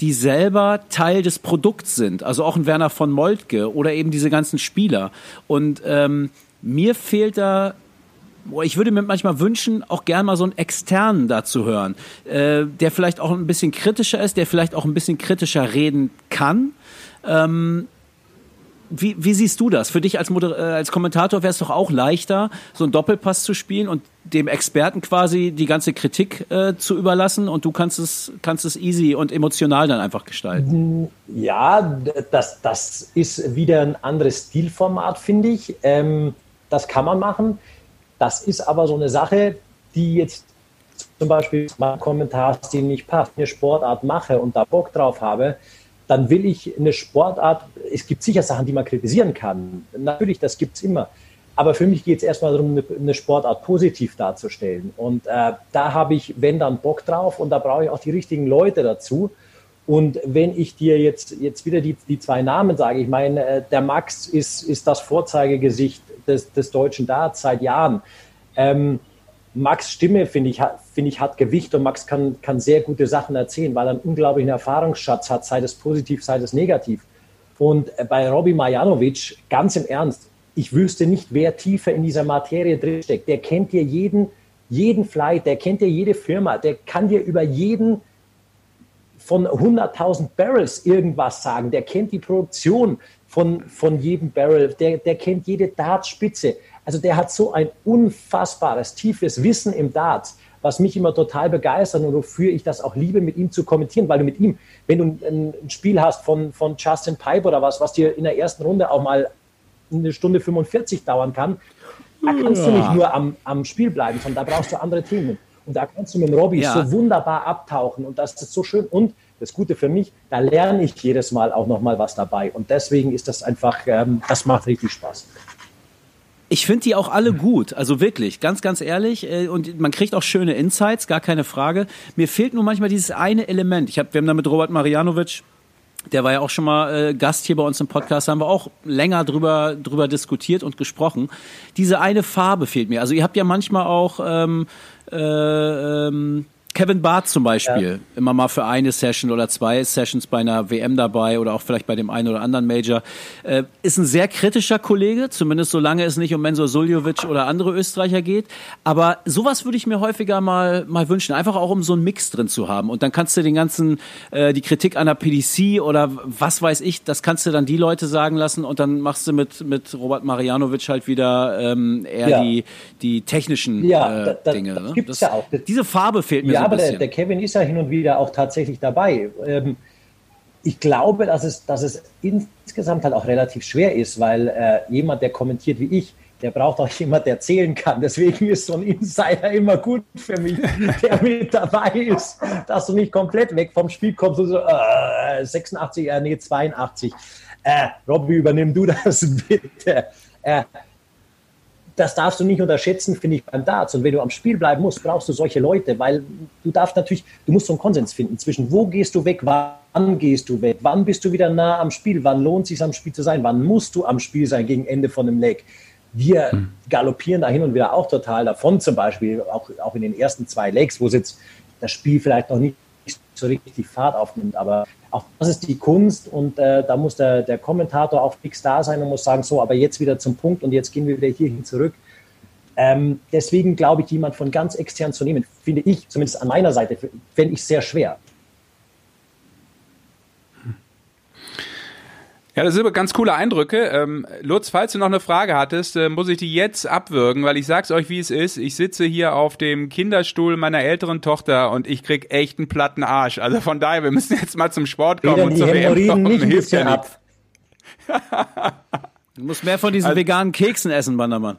[SPEAKER 4] die selber Teil des Produkts sind. Also auch ein Werner von Moltke oder eben diese ganzen Spieler. Und ähm, mir fehlt da ich würde mir manchmal wünschen, auch gern mal so einen externen dazu hören, äh, der vielleicht auch ein bisschen kritischer ist, der vielleicht auch ein bisschen kritischer reden kann. Ähm, wie, wie siehst du das? Für dich als, Moder äh, als Kommentator wäre es doch auch leichter, so einen Doppelpass zu spielen und dem Experten quasi die ganze Kritik äh, zu überlassen und du kannst es, kannst es easy und emotional dann einfach gestalten.
[SPEAKER 5] Ja, das, das ist wieder ein anderes Stilformat, finde ich. Ähm, das kann man machen. Das ist aber so eine Sache, die jetzt zum Beispiel mein Kommentarstil nicht passt, eine Sportart mache und da Bock drauf habe, dann will ich eine Sportart, es gibt sicher Sachen, die man kritisieren kann. Natürlich, das gibt es immer. Aber für mich geht es erstmal darum, eine Sportart positiv darzustellen. Und äh, da habe ich, wenn dann Bock drauf und da brauche ich auch die richtigen Leute dazu. Und wenn ich dir jetzt, jetzt wieder die, die zwei Namen sage, ich meine, äh, der Max ist, ist das Vorzeigegesicht des, des deutschen Darts seit Jahren. Ähm, Max Stimme, finde ich, finde ich, hat Gewicht und Max kann, kann sehr gute Sachen erzählen, weil er einen unglaublichen Erfahrungsschatz hat, sei es positiv, sei es negativ. Und bei Robbie Majanovic, ganz im Ernst, ich wüsste nicht, wer tiefer in dieser Materie drinsteckt. Der kennt dir jeden, jeden Flight, der kennt dir jede Firma, der kann dir über jeden von 100.000 Barrels irgendwas sagen, der kennt die Produktion, von, von jedem Barrel, der, der kennt jede Dartspitze. Also der hat so ein unfassbares, tiefes Wissen im Darts, was mich immer total begeistert und wofür ich das auch liebe, mit ihm zu kommentieren, weil du mit ihm, wenn du ein, ein Spiel hast von, von Justin Pipe oder was, was dir in der ersten Runde auch mal eine Stunde 45 dauern kann, da kannst du nicht nur am, am Spiel bleiben, sondern da brauchst du andere Themen. Und da kannst du mit Robby ja. so wunderbar abtauchen und das ist so schön. Und das Gute für mich, da lerne ich jedes Mal auch nochmal was dabei. Und deswegen ist das einfach, ähm, das macht richtig Spaß.
[SPEAKER 4] Ich finde die auch alle gut, also wirklich, ganz, ganz ehrlich. Äh, und man kriegt auch schöne Insights, gar keine Frage. Mir fehlt nur manchmal dieses eine Element. Ich hab, wir haben da mit Robert Marianovic der war ja auch schon mal äh, Gast hier bei uns im Podcast, haben wir auch länger drüber, drüber diskutiert und gesprochen. Diese eine Farbe fehlt mir. Also ihr habt ja manchmal auch ähm, äh, ähm, Kevin Barth zum Beispiel, ja. immer mal für eine Session oder zwei Sessions bei einer WM dabei oder auch vielleicht bei dem einen oder anderen Major, äh, ist ein sehr kritischer Kollege, zumindest solange es nicht um Mensur Suljovic oder andere Österreicher geht. Aber sowas würde ich mir häufiger mal, mal wünschen, einfach auch um so einen Mix drin zu haben. Und dann kannst du den ganzen, äh, die Kritik an der PDC oder was weiß ich, das kannst du dann die Leute sagen lassen und dann machst du mit, mit Robert Marianovic halt wieder ähm, eher ja. die, die technischen ja, äh, da, Dinge. Das ne?
[SPEAKER 5] gibt's das, ja auch.
[SPEAKER 4] Diese Farbe fehlt mir
[SPEAKER 5] ja, aber der, der, Kevin ist ja hin und wieder auch tatsächlich dabei. Ähm, ich glaube, dass es, dass es insgesamt halt auch relativ schwer ist, weil äh, jemand, der kommentiert wie ich, der braucht auch jemand, der zählen kann. Deswegen ist so ein Insider immer gut für mich, der mit dabei ist, dass du nicht komplett weg vom Spiel kommst und so, äh, 86, äh, nee, 82. Äh, Robby, übernimm du das bitte. Äh, das darfst du nicht unterschätzen, finde ich, beim Darts. Und wenn du am Spiel bleiben musst, brauchst du solche Leute, weil du darfst natürlich, du musst so einen Konsens finden zwischen wo gehst du weg, wann gehst du weg, wann bist du wieder nah am Spiel, wann lohnt es sich am Spiel zu sein, wann musst du am Spiel sein gegen Ende von einem Leg. Wir hm. galoppieren da hin und wieder auch total davon, zum Beispiel auch, auch in den ersten zwei Legs, wo jetzt das Spiel vielleicht noch nicht so richtig Fahrt aufnimmt, aber auch das ist die Kunst und äh, da muss der, der Kommentator auch fix da sein und muss sagen, so, aber jetzt wieder zum Punkt und jetzt gehen wir wieder hierhin zurück. Ähm, deswegen glaube ich, jemand von ganz extern zu nehmen, finde ich, zumindest an meiner Seite, fände ich sehr schwer.
[SPEAKER 3] Ja, das sind aber ganz coole Eindrücke. Ähm, Lutz, falls du noch eine Frage hattest, äh, muss ich die jetzt abwürgen, weil ich sag's euch, wie es ist. Ich sitze hier auf dem Kinderstuhl meiner älteren Tochter und ich krieg echt einen platten Arsch. Also von daher, wir müssen jetzt mal zum Sport kommen und zur WM kommen. Nicht Hilft ja nichts.
[SPEAKER 4] du musst mehr von diesen also, veganen Keksen essen, Bandermann.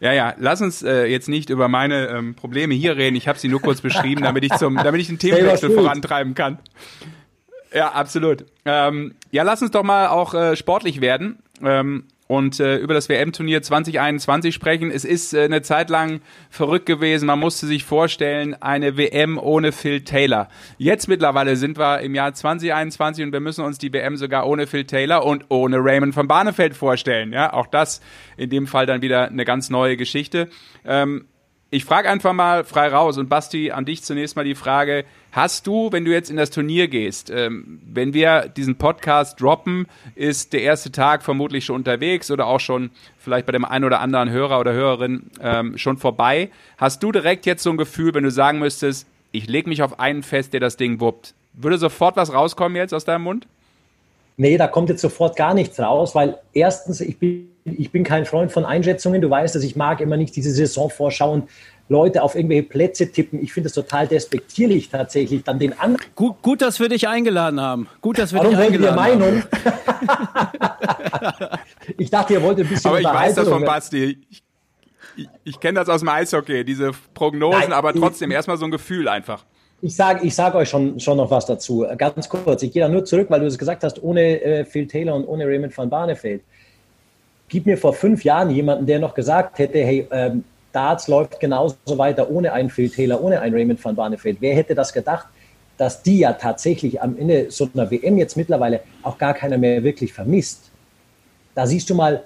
[SPEAKER 3] Ja, ja, lass uns äh, jetzt nicht über meine ähm, Probleme hier reden. Ich habe sie nur kurz beschrieben, damit ich zum, damit ich den Themenwechsel vorantreiben kann. Ja, absolut. Ähm, ja, lass uns doch mal auch äh, sportlich werden ähm, und äh, über das WM-Turnier 2021 sprechen. Es ist äh, eine Zeit lang verrückt gewesen. Man musste sich vorstellen, eine WM ohne Phil Taylor. Jetzt mittlerweile sind wir im Jahr 2021 und wir müssen uns die WM sogar ohne Phil Taylor und ohne Raymond von Barnefeld vorstellen. Ja, auch das in dem Fall dann wieder eine ganz neue Geschichte. Ähm, ich frage einfach mal frei raus und Basti, an dich zunächst mal die Frage, hast du, wenn du jetzt in das Turnier gehst, ähm, wenn wir diesen Podcast droppen, ist der erste Tag vermutlich schon unterwegs oder auch schon vielleicht bei dem einen oder anderen Hörer oder Hörerin ähm, schon vorbei. Hast du direkt jetzt so ein Gefühl, wenn du sagen müsstest, ich lege mich auf einen fest, der das Ding wuppt, würde sofort was rauskommen jetzt aus deinem Mund?
[SPEAKER 5] Nee, da kommt jetzt sofort gar nichts raus, weil erstens, ich bin, ich bin kein Freund von Einschätzungen. Du weißt, dass ich mag immer nicht diese Saisonvorschau und Leute auf irgendwelche Plätze tippen. Ich finde es total despektierlich tatsächlich. Dann den anderen.
[SPEAKER 4] Gut, gut, dass wir dich eingeladen haben. Gut, dass wir Warum dich eingeladen
[SPEAKER 5] haben. Meinung? ich dachte, ihr wollt ein bisschen
[SPEAKER 3] Aber ich weiß das von Basti. Ich, ich, ich kenne das aus dem Eishockey, diese Prognosen, Nein, aber trotzdem erstmal so ein Gefühl einfach.
[SPEAKER 5] Ich sage ich sag euch schon, schon noch was dazu. Ganz kurz. Ich gehe da nur zurück, weil du es gesagt hast, ohne äh, Phil Taylor und ohne Raymond van Barneveld. Gib mir vor fünf Jahren jemanden, der noch gesagt hätte, hey, ähm, Darts läuft genauso weiter ohne einen Phil Taylor, ohne einen Raymond van Barneveld. Wer hätte das gedacht, dass die ja tatsächlich am Ende so einer WM jetzt mittlerweile auch gar keiner mehr wirklich vermisst? Da siehst du mal,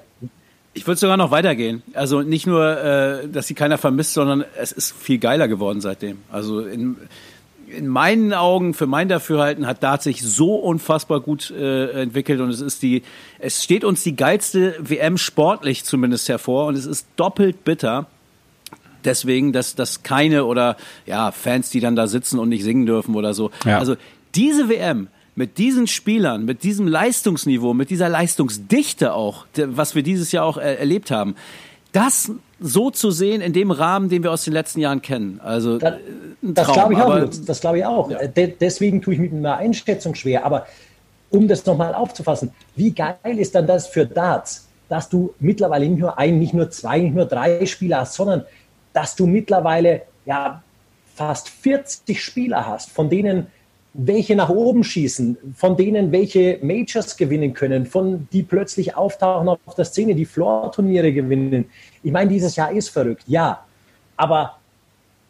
[SPEAKER 4] ich würde sogar noch weitergehen. Also nicht nur, äh, dass sie keiner vermisst, sondern es ist viel geiler geworden seitdem. Also in, in meinen Augen, für mein Dafürhalten, hat Dart sich so unfassbar gut äh, entwickelt und es ist die, es steht uns die geilste WM sportlich zumindest hervor und es ist doppelt bitter. Deswegen, dass, dass keine oder ja, Fans, die dann da sitzen und nicht singen dürfen oder so. Ja. Also diese WM mit diesen Spielern, mit diesem Leistungsniveau, mit dieser Leistungsdichte auch, was wir dieses Jahr auch erlebt haben, das so zu sehen in dem Rahmen, den wir aus den letzten Jahren kennen. Also
[SPEAKER 5] das, das glaube ich auch. das glaube ich auch. Ja. De deswegen tue ich mit einer Einschätzung schwer. Aber um das nochmal aufzufassen, wie geil ist dann das für Darts, dass du mittlerweile nicht nur ein, nicht nur zwei, nicht nur drei Spieler hast, sondern dass du mittlerweile ja fast 40 Spieler hast, von denen welche nach oben schießen, von denen welche Majors gewinnen können, von die plötzlich auftauchen auf der Szene, die Floor-Turniere gewinnen. Ich meine, dieses Jahr ist verrückt, ja. Aber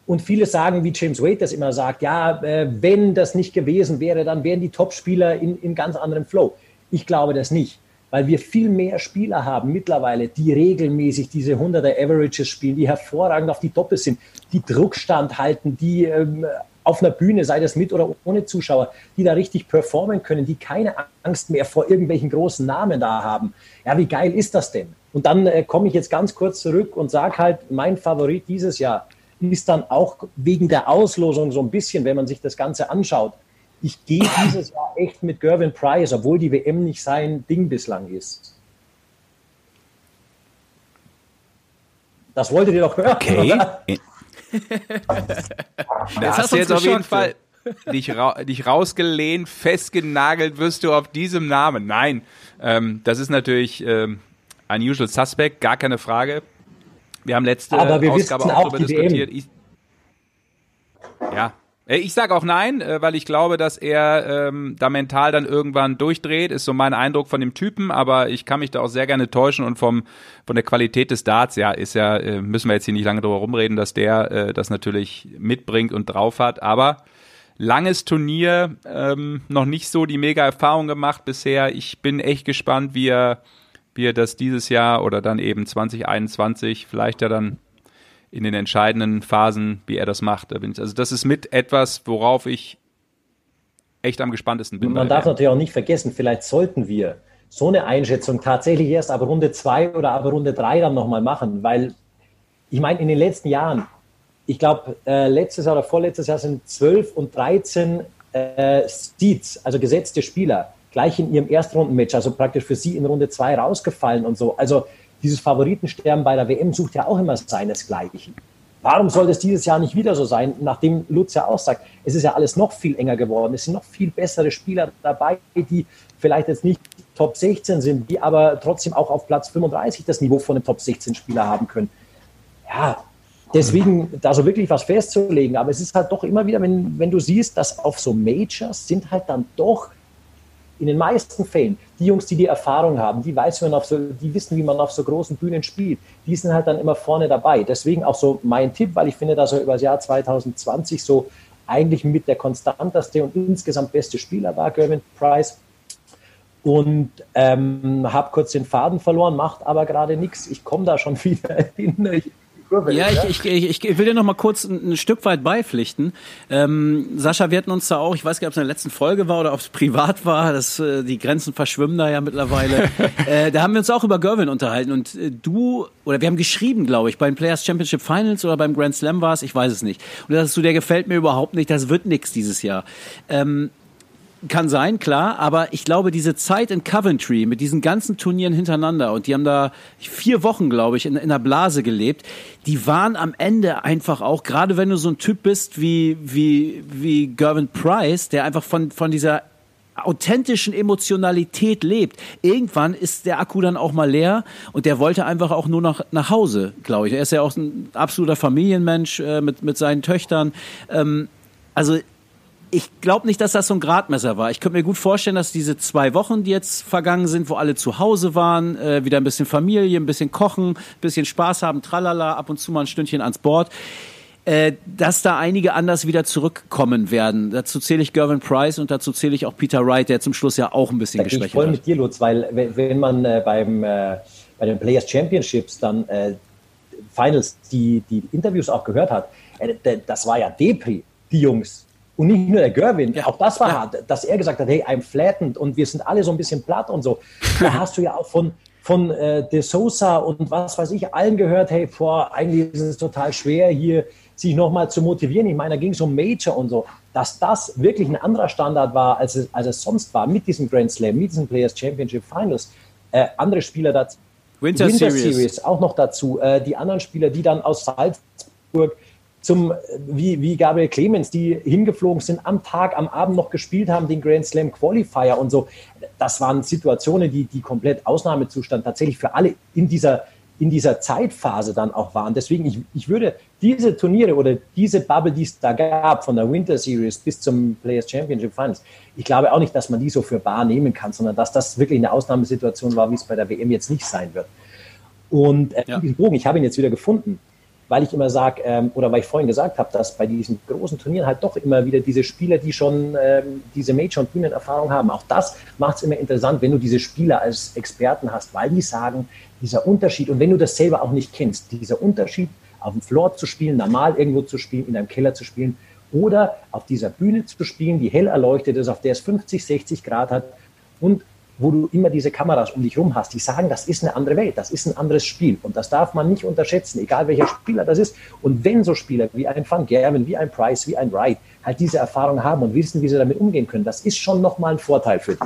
[SPEAKER 5] und viele sagen, wie James Wade das immer sagt, ja, äh, wenn das nicht gewesen wäre, dann wären die Top-Spieler in, in ganz anderem Flow. Ich glaube das nicht, weil wir viel mehr Spieler haben mittlerweile, die regelmäßig diese 100er Averages spielen, die hervorragend auf die Doppel sind, die Druckstand halten, die ähm, auf einer Bühne, sei das mit oder ohne Zuschauer, die da richtig performen können, die keine Angst mehr vor irgendwelchen großen Namen da haben. Ja, wie geil ist das denn? Und dann äh, komme ich jetzt ganz kurz zurück und sage halt, mein Favorit dieses Jahr ist dann auch wegen der Auslosung so ein bisschen, wenn man sich das Ganze anschaut. Ich gehe dieses Jahr echt mit Gervin Price, obwohl die WM nicht sein Ding bislang ist. Das wolltet ihr doch hören. Okay. Oder?
[SPEAKER 3] da hast du jetzt auf jeden Fall dich, ra dich rausgelehnt, festgenagelt wirst du auf diesem Namen. Nein, ähm, das ist natürlich ähm, unusual suspect, gar keine Frage. Wir haben letzte
[SPEAKER 5] Aber wir Ausgabe auch, auch darüber diskutiert.
[SPEAKER 3] Ich, ja, ich sage auch nein, äh, weil ich glaube, dass er ähm, da mental dann irgendwann durchdreht, ist so mein Eindruck von dem Typen, aber ich kann mich da auch sehr gerne täuschen und vom von der Qualität des Darts, ja, ist ja, äh, müssen wir jetzt hier nicht lange drüber rumreden, dass der äh, das natürlich mitbringt und drauf hat, aber langes Turnier, ähm, noch nicht so die mega Erfahrung gemacht bisher. Ich bin echt gespannt, wie er, wie er das dieses Jahr oder dann eben 2021 vielleicht ja dann in den entscheidenden Phasen, wie er das macht. Also das ist mit etwas, worauf ich echt am gespanntesten bin.
[SPEAKER 5] Man darf natürlich auch nicht vergessen, vielleicht sollten wir so eine Einschätzung tatsächlich erst ab Runde zwei oder ab Runde drei dann nochmal machen, weil ich meine, in den letzten Jahren, ich glaube, äh, letztes Jahr oder vorletztes Jahr sind 12 und 13 äh, Seeds, also gesetzte Spieler, gleich in ihrem Erstrundenmatch, also praktisch für sie in Runde zwei rausgefallen und so. Also dieses Favoritensterben bei der WM sucht ja auch immer seinesgleichen. Warum soll das dieses Jahr nicht wieder so sein, nachdem Lutz ja auch sagt, es ist ja alles noch viel enger geworden, es sind noch viel bessere Spieler dabei, die vielleicht jetzt nicht Top 16 sind, die aber trotzdem auch auf Platz 35 das Niveau von einem Top 16 Spieler haben können. Ja, deswegen da so wirklich was festzulegen, aber es ist halt doch immer wieder, wenn, wenn du siehst, dass auf so Majors sind halt dann doch in den meisten Fällen, die Jungs, die die Erfahrung haben, die, weiß man auf so, die wissen, wie man auf so großen Bühnen spielt, die sind halt dann immer vorne dabei. Deswegen auch so mein Tipp, weil ich finde, dass er über das Jahr 2020 so eigentlich mit der konstanteste und insgesamt beste Spieler war, Gervin Price. Und ähm, habe kurz den Faden verloren, macht aber gerade nichts. Ich komme da schon wieder hin. Ich.
[SPEAKER 4] Ja, ich, ich, ich, will dir noch mal kurz ein, ein Stück weit beipflichten. Ähm, Sascha, wir hatten uns da auch, ich weiß gar nicht, ob es in der letzten Folge war oder ob es privat war, das, äh, die Grenzen verschwimmen da ja mittlerweile. äh, da haben wir uns auch über Gervin unterhalten und äh, du, oder wir haben geschrieben, glaube ich, beim Players Championship Finals oder beim Grand Slam war es, ich weiß es nicht. Und das ist so, der gefällt mir überhaupt nicht, das wird nix dieses Jahr. Ähm, kann sein, klar, aber ich glaube, diese Zeit in Coventry mit diesen ganzen Turnieren hintereinander und die haben da vier Wochen, glaube ich, in, in der Blase gelebt, die waren am Ende einfach auch, gerade wenn du so ein Typ bist wie, wie, wie Gervin Price, der einfach von, von dieser authentischen Emotionalität lebt. Irgendwann ist der Akku dann auch mal leer und der wollte einfach auch nur noch nach Hause, glaube ich. Er ist ja auch ein absoluter Familienmensch äh, mit, mit seinen Töchtern. Ähm, also ich glaube nicht, dass das so ein Gradmesser war. Ich könnte mir gut vorstellen, dass diese zwei Wochen, die jetzt vergangen sind, wo alle zu Hause waren, äh, wieder ein bisschen Familie, ein bisschen kochen, ein bisschen Spaß haben, tralala, ab und zu mal ein Stündchen ans Board, äh, dass da einige anders wieder zurückkommen werden. Dazu zähle ich Gervin Price und dazu zähle ich auch Peter Wright, der zum Schluss ja auch ein bisschen geschwächt hat. Ich voll
[SPEAKER 5] mit dir, Lutz, weil wenn man äh, beim, äh, bei den Players Championships dann äh, Finals die, die Interviews auch gehört hat, äh, das war ja Depri, die Jungs und nicht nur der Gerwin, ja. auch das war ja. hart, dass er gesagt hat, hey, I'm flattened und wir sind alle so ein bisschen platt und so. Da hast du ja auch von, von äh, De Sosa und was weiß ich, allen gehört, hey, vor, eigentlich ist es total schwer, hier sich nochmal zu motivieren. Ich meine, da ging es um Major und so. Dass das wirklich ein anderer Standard war, als es, als es sonst war, mit diesem Grand Slam, mit diesen Players Championship Finals. Äh, andere Spieler dazu.
[SPEAKER 4] Winter, Winter Series.
[SPEAKER 5] Series. auch noch dazu. Äh, die anderen Spieler, die dann aus Salzburg zum, wie, wie Gabriel Clemens, die hingeflogen sind, am Tag, am Abend noch gespielt haben, den Grand Slam Qualifier und so. Das waren Situationen, die, die komplett Ausnahmezustand tatsächlich für alle in dieser, in dieser Zeitphase dann auch waren. Deswegen, ich, ich würde diese Turniere oder diese Bubble, die es da gab, von der Winter Series bis zum Players Championship Finals, ich glaube auch nicht, dass man die so für bar nehmen kann, sondern dass das wirklich eine Ausnahmesituation war, wie es bei der WM jetzt nicht sein wird. Und äh, ja. Bogen, ich habe ihn jetzt wieder gefunden weil ich immer sage, ähm, oder weil ich vorhin gesagt habe, dass bei diesen großen Turnieren halt doch immer wieder diese Spieler, die schon ähm, diese Major- und Bühnenerfahrung haben, auch das macht es immer interessant, wenn du diese Spieler als Experten hast, weil die sagen, dieser Unterschied, und wenn du das selber auch nicht kennst, dieser Unterschied, auf dem Floor zu spielen, normal irgendwo zu spielen, in einem Keller zu spielen oder auf dieser Bühne zu spielen, die hell erleuchtet ist, auf der es 50, 60 Grad hat und wo du immer diese Kameras um dich rum hast, die sagen, das ist eine andere Welt, das ist ein anderes Spiel. Und das darf man nicht unterschätzen, egal welcher Spieler das ist. Und wenn so Spieler wie ein Van Gerven, wie ein Price, wie ein Wright halt diese Erfahrung haben und wissen, wie sie damit umgehen können, das ist schon nochmal ein Vorteil für die.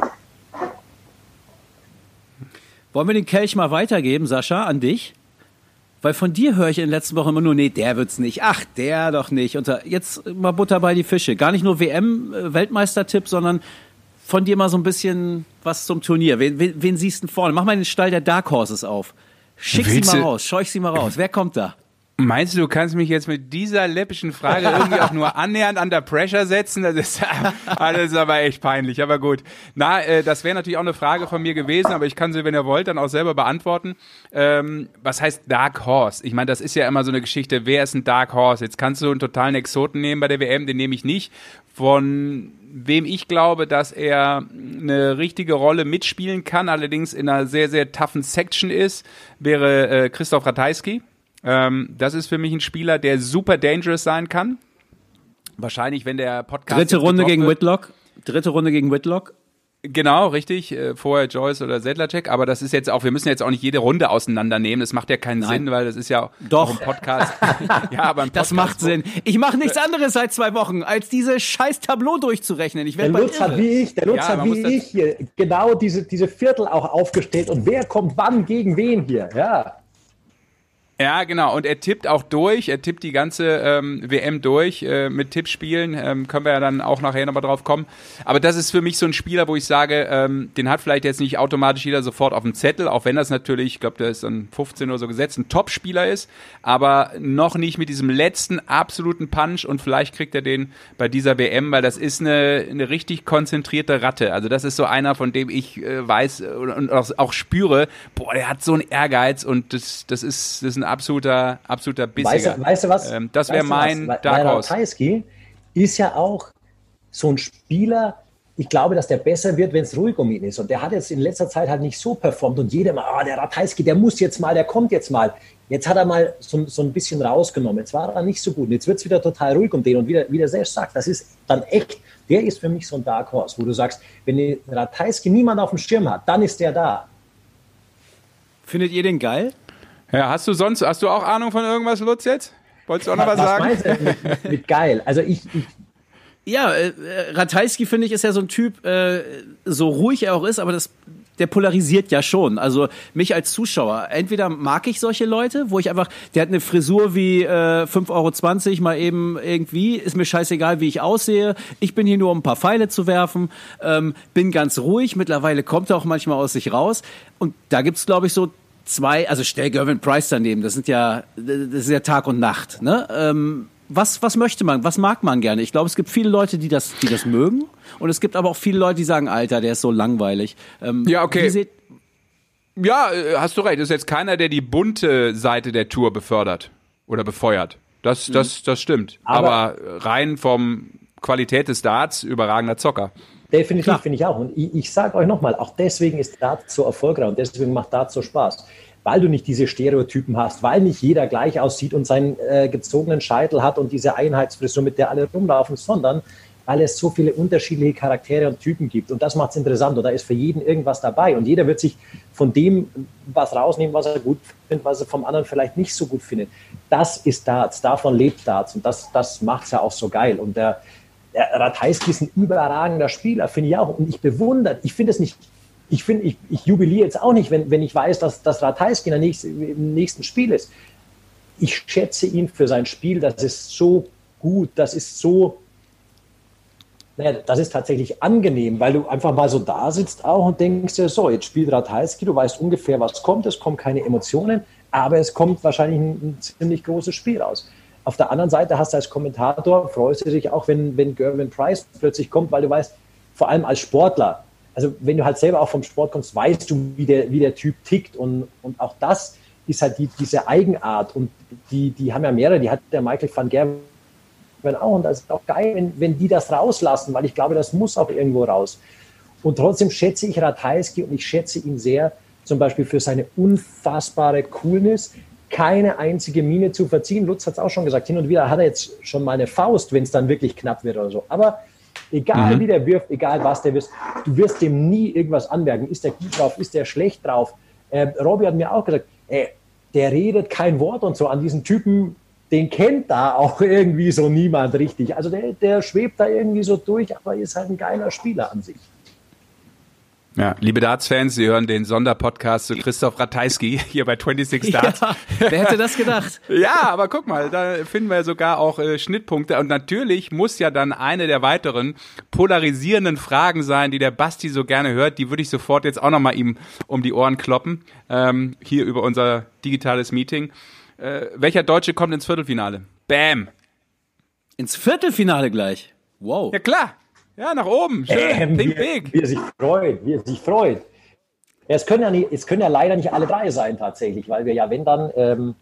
[SPEAKER 4] Wollen wir den Kelch mal weitergeben, Sascha, an dich? Weil von dir höre ich in den letzten Wochen immer nur, nee, der wird's nicht. Ach, der doch nicht. Und jetzt mal Butter bei die Fische. Gar nicht nur WM-Weltmeistertipp, sondern von dir mal so ein bisschen was zum Turnier. Wen, wen, wen siehst du vorne? Mach mal den Stall der Dark Horses auf. Schick Willst sie mal raus, scheuch sie mal raus. Wer kommt da?
[SPEAKER 3] Meinst du, du kannst mich jetzt mit dieser läppischen Frage irgendwie auch nur annähernd under pressure setzen? Das ist, alles aber echt peinlich, aber gut. Na, äh, das wäre natürlich auch eine Frage von mir gewesen, aber ich kann sie, wenn ihr wollt, dann auch selber beantworten. Ähm, was heißt Dark Horse? Ich meine, das ist ja immer so eine Geschichte, wer ist ein Dark Horse? Jetzt kannst du einen totalen Exoten nehmen bei der WM, den nehme ich nicht. Von wem ich glaube, dass er eine richtige Rolle mitspielen kann, allerdings in einer sehr, sehr toughen Section ist, wäre äh, Christoph Ratajski ähm, das ist für mich ein Spieler, der super dangerous sein kann. Wahrscheinlich, wenn der Podcast.
[SPEAKER 4] Dritte Runde gegen Whitlock. Dritte Runde gegen Whitlock.
[SPEAKER 3] Genau, richtig. Äh, vorher Joyce oder Sedlacek. Aber das ist jetzt auch, wir müssen jetzt auch nicht jede Runde auseinandernehmen. Das macht ja keinen Nein. Sinn, weil das ist ja
[SPEAKER 4] Doch.
[SPEAKER 3] ein Podcast.
[SPEAKER 4] ja, aber ein Podcast, Das macht Sinn. Ich mache nichts anderes seit zwei Wochen, als diese scheiß Tableau durchzurechnen. Ich
[SPEAKER 5] der Lutz hat wie ich, der Lutz ja, hat wie ich hier genau diese, diese Viertel auch aufgestellt. Und wer kommt wann gegen wen hier? Ja.
[SPEAKER 3] Ja, genau. Und er tippt auch durch. Er tippt die ganze ähm, WM durch äh, mit Tippspielen. Ähm, können wir ja dann auch nachher nochmal drauf kommen. Aber das ist für mich so ein Spieler, wo ich sage, ähm, den hat vielleicht jetzt nicht automatisch jeder sofort auf dem Zettel, auch wenn das natürlich, ich glaube, der ist dann 15 oder so gesetzt, ein Top-Spieler ist, aber noch nicht mit diesem letzten absoluten Punch und vielleicht kriegt er den bei dieser WM, weil das ist eine, eine richtig konzentrierte Ratte. Also das ist so einer, von dem ich äh, weiß und, und auch, auch spüre, boah, der hat so einen Ehrgeiz und das, das ist, das ist ein absoluter, absoluter Bissiger.
[SPEAKER 5] Weißt, weißt du was?
[SPEAKER 3] Ähm, das wäre mein was? Dark
[SPEAKER 5] Horse. ist ja auch so ein Spieler, ich glaube, dass der besser wird, wenn es ruhig um ihn ist. Und der hat jetzt in letzter Zeit halt nicht so performt. Und jeder mal, ah, der Ratajski, der muss jetzt mal, der kommt jetzt mal. Jetzt hat er mal so, so ein bisschen rausgenommen. Jetzt war er nicht so gut. Und jetzt wird es wieder total ruhig um den. Und wie der selbst sagt, das ist dann echt, der ist für mich so ein Dark Horse, wo du sagst, wenn Ratajski niemand auf dem Schirm hat, dann ist der da.
[SPEAKER 4] Findet ihr den geil?
[SPEAKER 3] Ja, hast du sonst, hast du auch Ahnung von irgendwas, Lutz, jetzt? Wolltest du auch noch was, was sagen? Meinst
[SPEAKER 5] du mit, mit, geil? Also ich, ich
[SPEAKER 4] ja, äh, Ratajski finde ich ist ja so ein Typ, äh, so ruhig er auch ist, aber das der polarisiert ja schon. Also mich als Zuschauer. Entweder mag ich solche Leute, wo ich einfach, der hat eine Frisur wie äh, 5,20 Euro mal eben irgendwie, ist mir scheißegal, wie ich aussehe. Ich bin hier nur, um ein paar Pfeile zu werfen, ähm, bin ganz ruhig. Mittlerweile kommt er auch manchmal aus sich raus. Und da gibt's glaube ich, so zwei, also stell Gervin Price daneben, das sind ja, das ist ja Tag und Nacht. Ne? Ähm, was, was möchte man, was mag man gerne? Ich glaube, es gibt viele Leute, die das, die das mögen. Und es gibt aber auch viele Leute, die sagen, Alter, der ist so langweilig.
[SPEAKER 3] Ähm, ja, okay. Ja, äh, hast du recht. Das ist jetzt keiner, der die bunte Seite der Tour befördert oder befeuert. Das, mhm. das, das stimmt. Aber, aber rein vom Qualität des Darts überragender Zocker.
[SPEAKER 5] Definitiv finde ich auch. Und ich, ich sage euch nochmal, auch deswegen ist Dart so erfolgreich und deswegen macht Dart so Spaß. Weil du nicht diese Stereotypen hast, weil nicht jeder gleich aussieht und seinen äh, gezogenen Scheitel hat und diese Einheitsfrisur, mit der alle rumlaufen, sondern weil es so viele unterschiedliche Charaktere und Typen gibt. Und das macht es interessant. Und da ist für jeden irgendwas dabei. Und jeder wird sich von dem was rausnehmen, was er gut findet, was er vom anderen vielleicht nicht so gut findet. Das ist Darts. Davon lebt Darts. Und das, das macht es ja auch so geil. Und der, der Ratajski ist ein überragender Spieler, finde ich auch. Und ich bewundere, ich finde es nicht, ich finde, ich, ich jubiliere jetzt auch nicht, wenn, wenn ich weiß, dass, dass Ratajski im nächsten Spiel ist. Ich schätze ihn für sein Spiel, das ist so gut, das ist so, naja, das ist tatsächlich angenehm, weil du einfach mal so da sitzt auch und denkst dir, so, jetzt spielt Ratajski, du weißt ungefähr, was kommt, es kommen keine Emotionen, aber es kommt wahrscheinlich ein, ein ziemlich großes Spiel raus. Auf der anderen Seite hast du als Kommentator, freust du dich auch, wenn, wenn Gervin Price plötzlich kommt, weil du weißt, vor allem als Sportler, also wenn du halt selber auch vom Sport kommst, weißt du, wie der, wie der Typ tickt und, und auch das ist halt die, diese Eigenart und die, die haben ja mehrere, die hat der Michael van Gerwen auch und das ist auch geil, wenn, wenn die das rauslassen, weil ich glaube, das muss auch irgendwo raus. Und trotzdem schätze ich Ratajski und ich schätze ihn sehr, zum Beispiel für seine unfassbare Coolness, keine einzige Mine zu verziehen. Lutz hat es auch schon gesagt, hin und wieder hat er jetzt schon mal eine Faust, wenn es dann wirklich knapp wird oder so. Aber egal mhm. wie der wirft, egal was der wirft, du wirst dem nie irgendwas anmerken. Ist der gut drauf, ist der schlecht drauf? Äh, Robby hat mir auch gesagt, ey, der redet kein Wort und so. An diesen Typen, den kennt da auch irgendwie so niemand richtig. Also der, der schwebt da irgendwie so durch, aber ist halt ein geiler Spieler an sich.
[SPEAKER 3] Ja, liebe Darts-Fans, Sie hören den Sonderpodcast zu Christoph Ratajski hier bei 26 Darts. Ja,
[SPEAKER 4] wer hätte das gedacht?
[SPEAKER 3] ja, aber guck mal, da finden wir sogar auch äh, Schnittpunkte. Und natürlich muss ja dann eine der weiteren polarisierenden Fragen sein, die der Basti so gerne hört. Die würde ich sofort jetzt auch nochmal ihm um die Ohren kloppen, ähm, hier über unser digitales Meeting. Äh, welcher Deutsche kommt ins Viertelfinale? Bam!
[SPEAKER 4] Ins Viertelfinale gleich? Wow.
[SPEAKER 3] Ja klar, ja, nach oben. Schön. Ähm, Think
[SPEAKER 5] wie, big. Wie er sich freut, wie er sich freut. Ja, es, können ja nicht, es können ja leider nicht alle drei sein tatsächlich, weil wir ja, wenn dann ähm,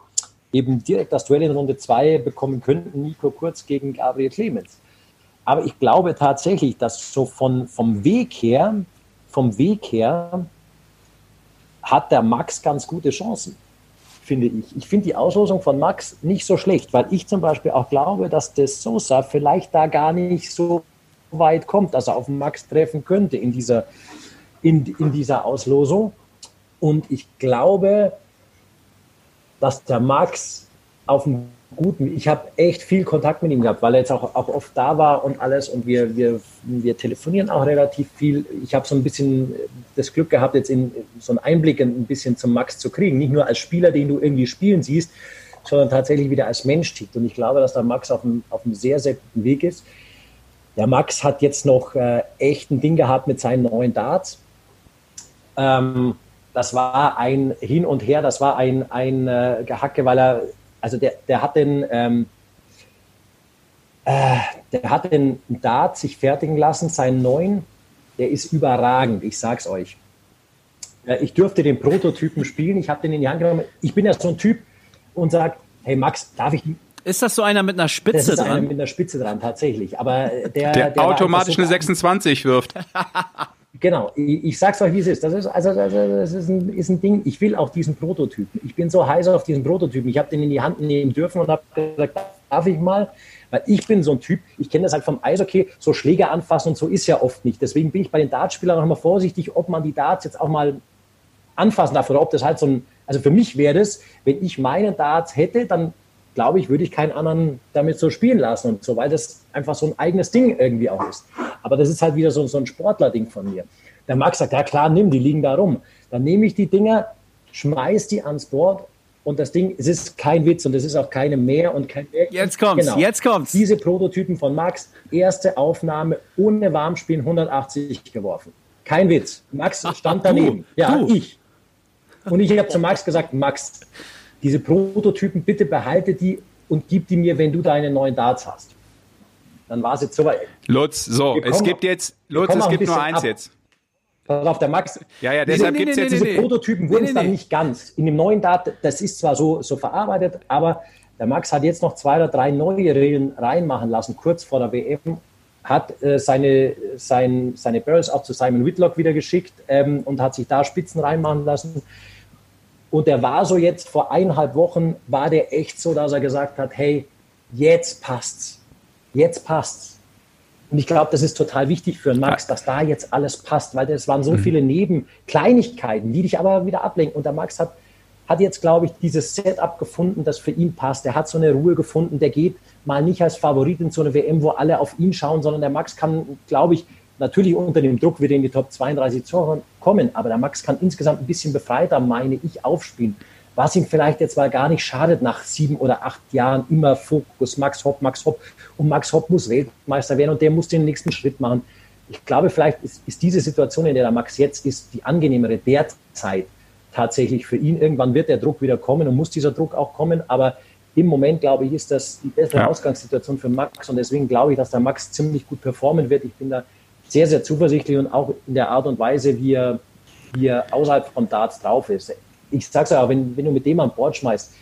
[SPEAKER 5] eben direkt das Duell in Runde 2 bekommen könnten, Nico Kurz gegen Gabriel Clemens. Aber ich glaube tatsächlich, dass so von, vom Weg her, vom Weg her hat der Max ganz gute Chancen, finde ich. Ich finde die Auslosung von Max nicht so schlecht, weil ich zum Beispiel auch glaube, dass der Sosa vielleicht da gar nicht so weit kommt, dass er auf Max treffen könnte in dieser, in, in dieser Auslosung. Und ich glaube, dass der Max auf einem guten, ich habe echt viel Kontakt mit ihm gehabt, weil er jetzt auch, auch oft da war und alles und wir, wir, wir telefonieren auch relativ viel. Ich habe so ein bisschen das Glück gehabt, jetzt in so einen Einblick ein bisschen zum Max zu kriegen. Nicht nur als Spieler, den du irgendwie spielen siehst, sondern tatsächlich wieder als Mensch tickt. Und ich glaube, dass der Max auf einem, auf einem sehr, sehr guten Weg ist. Der Max hat jetzt noch äh, echt ein Ding gehabt mit seinen neuen Darts. Ähm, das war ein Hin und Her, das war ein, ein äh, Gehacke, weil er, also der, der hat den, ähm, äh, der hat den Dart sich fertigen lassen, seinen neuen, der ist überragend, ich sag's euch. Äh, ich durfte den Prototypen spielen, ich habe den in die Hand genommen. Ich bin ja so ein Typ und sage, hey Max, darf ich
[SPEAKER 4] ist das so einer mit einer Spitze das ist dran? Einer
[SPEAKER 5] mit einer Spitze dran, tatsächlich. Aber der,
[SPEAKER 3] der, der automatisch so eine 26 wirft.
[SPEAKER 5] Genau, ich, ich sag's euch, wie es ist. Das ist, also, das ist ein, ist ein Ding, ich will auch diesen Prototypen. Ich bin so heiß auf diesen Prototypen. Ich habe den in die Hand nehmen dürfen und habe gesagt, darf ich mal? Weil ich bin so ein Typ, ich kenne das halt vom Eishockey, so Schläge anfassen und so ist ja oft nicht. Deswegen bin ich bei den Dartspielern auch immer vorsichtig, ob man die Darts jetzt auch mal anfassen darf oder ob das halt so ein, also für mich wäre das, wenn ich meine Darts hätte, dann glaube ich, würde ich keinen anderen damit so spielen lassen und so, weil das einfach so ein eigenes Ding irgendwie auch ist. Aber das ist halt wieder so, so ein Sportler-Ding von mir. Der Max sagt, ja klar, nimm, die liegen da rum. Dann nehme ich die Dinger, schmeiß die ans Board und das Ding, es ist kein Witz und es ist auch keine mehr und kein mehr.
[SPEAKER 4] Jetzt kommt's, genau. jetzt kommt's.
[SPEAKER 5] Diese Prototypen von Max, erste Aufnahme ohne Warmspielen 180 geworfen. Kein Witz. Max stand daneben. Du, ja, du. ich. Und ich habe zu Max gesagt, Max, diese Prototypen, bitte behalte die und gib die mir, wenn du deine neuen Darts hast. Dann war es jetzt soweit.
[SPEAKER 3] Lutz, so, es gibt jetzt, Lutz, es gibt nur eins ab. jetzt.
[SPEAKER 5] Pass auf, der Max.
[SPEAKER 3] Ja, ja, deshalb nee, gibt es nee,
[SPEAKER 5] jetzt. Diese Prototypen wurden es dann nicht ganz. In dem neuen Dart, das ist zwar so, so verarbeitet, aber der Max hat jetzt noch zwei oder drei neue Regeln reinmachen lassen, kurz vor der WM. Hat äh, seine, sein, seine Barrels auch zu Simon Whitlock wieder geschickt ähm, und hat sich da Spitzen reinmachen lassen. Und der war so jetzt vor eineinhalb Wochen, war der echt so, dass er gesagt hat, hey, jetzt passt's. Jetzt passt's. Und ich glaube, das ist total wichtig für Max, dass da jetzt alles passt, weil es waren so mhm. viele Nebenkleinigkeiten, die dich aber wieder ablenken. Und der Max hat, hat jetzt, glaube ich, dieses Setup gefunden, das für ihn passt. Er hat so eine Ruhe gefunden. Der geht mal nicht als Favorit in so eine WM, wo alle auf ihn schauen, sondern der Max kann, glaube ich, Natürlich unter dem Druck wird er in die Top 32 kommen, aber der Max kann insgesamt ein bisschen befreiter, meine ich, aufspielen. Was ihm vielleicht jetzt mal gar nicht schadet, nach sieben oder acht Jahren immer Fokus, Max Hopp, Max Hopp. Und Max Hopp muss Weltmeister werden und der muss den nächsten Schritt machen. Ich glaube, vielleicht ist, ist diese Situation, in der der Max jetzt ist, die angenehmere derzeit tatsächlich für ihn. Irgendwann wird der Druck wieder kommen und muss dieser Druck auch kommen, aber im Moment, glaube ich, ist das die bessere ja. Ausgangssituation für Max und deswegen glaube ich, dass der Max ziemlich gut performen wird. Ich bin da sehr, sehr zuversichtlich und auch in der Art und Weise, wie er, wie er außerhalb von Darts drauf ist. Ich sag's ja, wenn, wenn du mit dem an Bord schmeißt,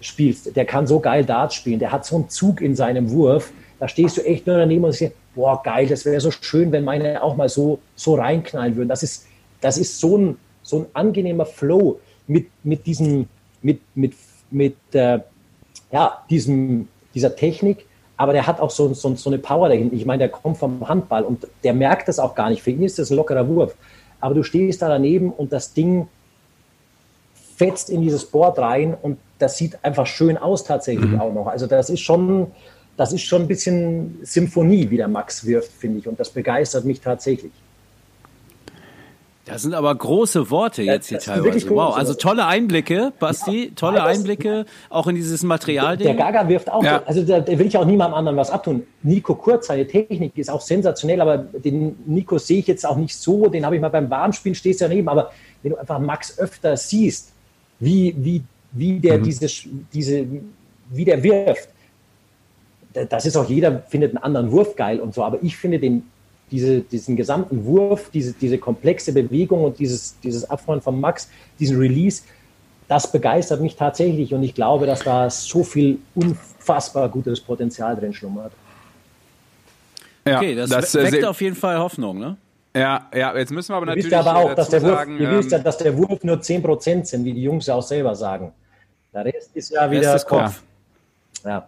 [SPEAKER 5] spielst, der kann so geil Darts spielen, der hat so einen Zug in seinem Wurf, da stehst du echt nur daneben und sagst, boah, geil, das wäre so schön, wenn meine auch mal so, so reinknallen würden. Das ist, das ist so ein, so ein angenehmer Flow mit, mit diesem, mit, mit, mit äh, ja, diesem, dieser Technik, aber der hat auch so, so, so eine Power dahinter. Ich meine, der kommt vom Handball und der merkt das auch gar nicht. Für ihn ist das ein lockerer Wurf. Aber du stehst da daneben und das Ding fetzt in dieses Board rein und das sieht einfach schön aus tatsächlich mhm. auch noch. Also das ist schon, das ist schon ein bisschen Symphonie, wie der Max wirft, finde ich. Und das begeistert mich tatsächlich.
[SPEAKER 4] Das sind aber große Worte jetzt hier teilweise. Wow, also tolle Einblicke, Basti, tolle Einblicke auch in dieses Material.
[SPEAKER 5] Der Gaga wirft auch, ja. also da will ich auch niemandem anderen was abtun. Nico Kurz, seine Technik ist auch sensationell, aber den Nico sehe ich jetzt auch nicht so, den habe ich mal beim Warmspielen, stehst du daneben, aber wenn du einfach Max öfter siehst, wie, wie, wie der mhm. diese, diese, wie der wirft, das ist auch jeder findet einen anderen Wurf geil und so, aber ich finde den diese, diesen gesamten Wurf, diese, diese komplexe Bewegung und dieses, dieses Abfahren von Max, diesen Release, das begeistert mich tatsächlich und ich glaube, dass da so viel unfassbar gutes Potenzial drin schlummert.
[SPEAKER 4] Ja, okay, das, das weckt auf jeden Fall Hoffnung, ne?
[SPEAKER 3] Ja, ja, jetzt müssen wir aber natürlich
[SPEAKER 5] ihr aber auch, dass der, Wurf, sagen, wisst ja, ähm, dass der Wurf nur 10% sind, wie die Jungs ja auch selber sagen. Der Rest ist ja wieder ist Kopf.
[SPEAKER 3] Ja,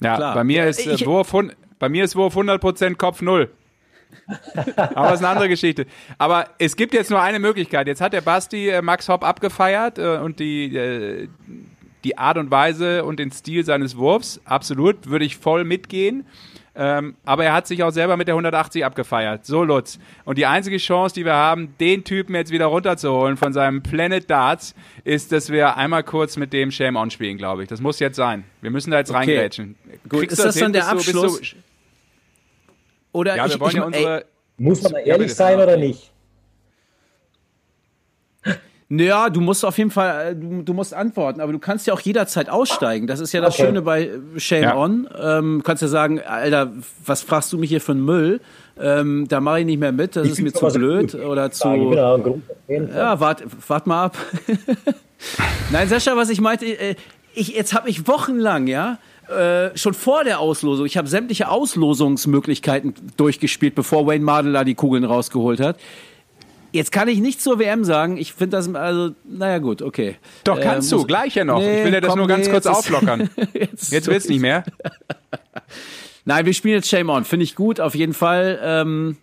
[SPEAKER 3] ja Klar. bei mir ist ich, Wurf, bei mir ist Wurf 100% Kopf 0. Aber das ist eine andere Geschichte. Aber es gibt jetzt nur eine Möglichkeit. Jetzt hat der Basti äh, Max Hopp abgefeiert äh, und die, äh, die Art und Weise und den Stil seines Wurfs, absolut, würde ich voll mitgehen. Ähm, aber er hat sich auch selber mit der 180 abgefeiert. So, Lutz. Und die einzige Chance, die wir haben, den Typen jetzt wieder runterzuholen von seinem Planet Darts, ist, dass wir einmal kurz mit dem Shame On spielen, glaube ich. Das muss jetzt sein. Wir müssen da jetzt okay. reingrätschen.
[SPEAKER 4] Gut, Kriegst ist das, das dann der Abschluss? So,
[SPEAKER 5] oder ja, ich, ich, ja unsere, ey, muss man ehrlich sein oder nicht?
[SPEAKER 4] Naja, du musst auf jeden Fall, äh, du, du, musst antworten, aber du kannst ja auch jederzeit aussteigen. Das ist ja das okay. Schöne bei Shame ja. On. Ähm, du kannst ja sagen, Alter, was fragst du mich hier für einen Müll? Ähm, da mache ich nicht mehr mit, das ich ist mir zu blöd oder zu. Ja, wart, wart mal ab. Nein, Sascha, was ich meinte, äh, ich, jetzt habe ich wochenlang, ja, äh, schon vor der Auslosung, ich habe sämtliche Auslosungsmöglichkeiten durchgespielt, bevor Wayne Mardler die Kugeln rausgeholt hat. Jetzt kann ich nicht zur WM sagen. Ich finde das, also, naja, gut, okay.
[SPEAKER 3] Doch, äh, kannst äh, du, gleich ja noch. Nee, ich will ja das komm, nur ganz nee, kurz auflockern. jetzt jetzt willst du nicht mehr.
[SPEAKER 4] Nein, wir spielen jetzt Shame On. Finde ich gut, auf jeden Fall. Ähm,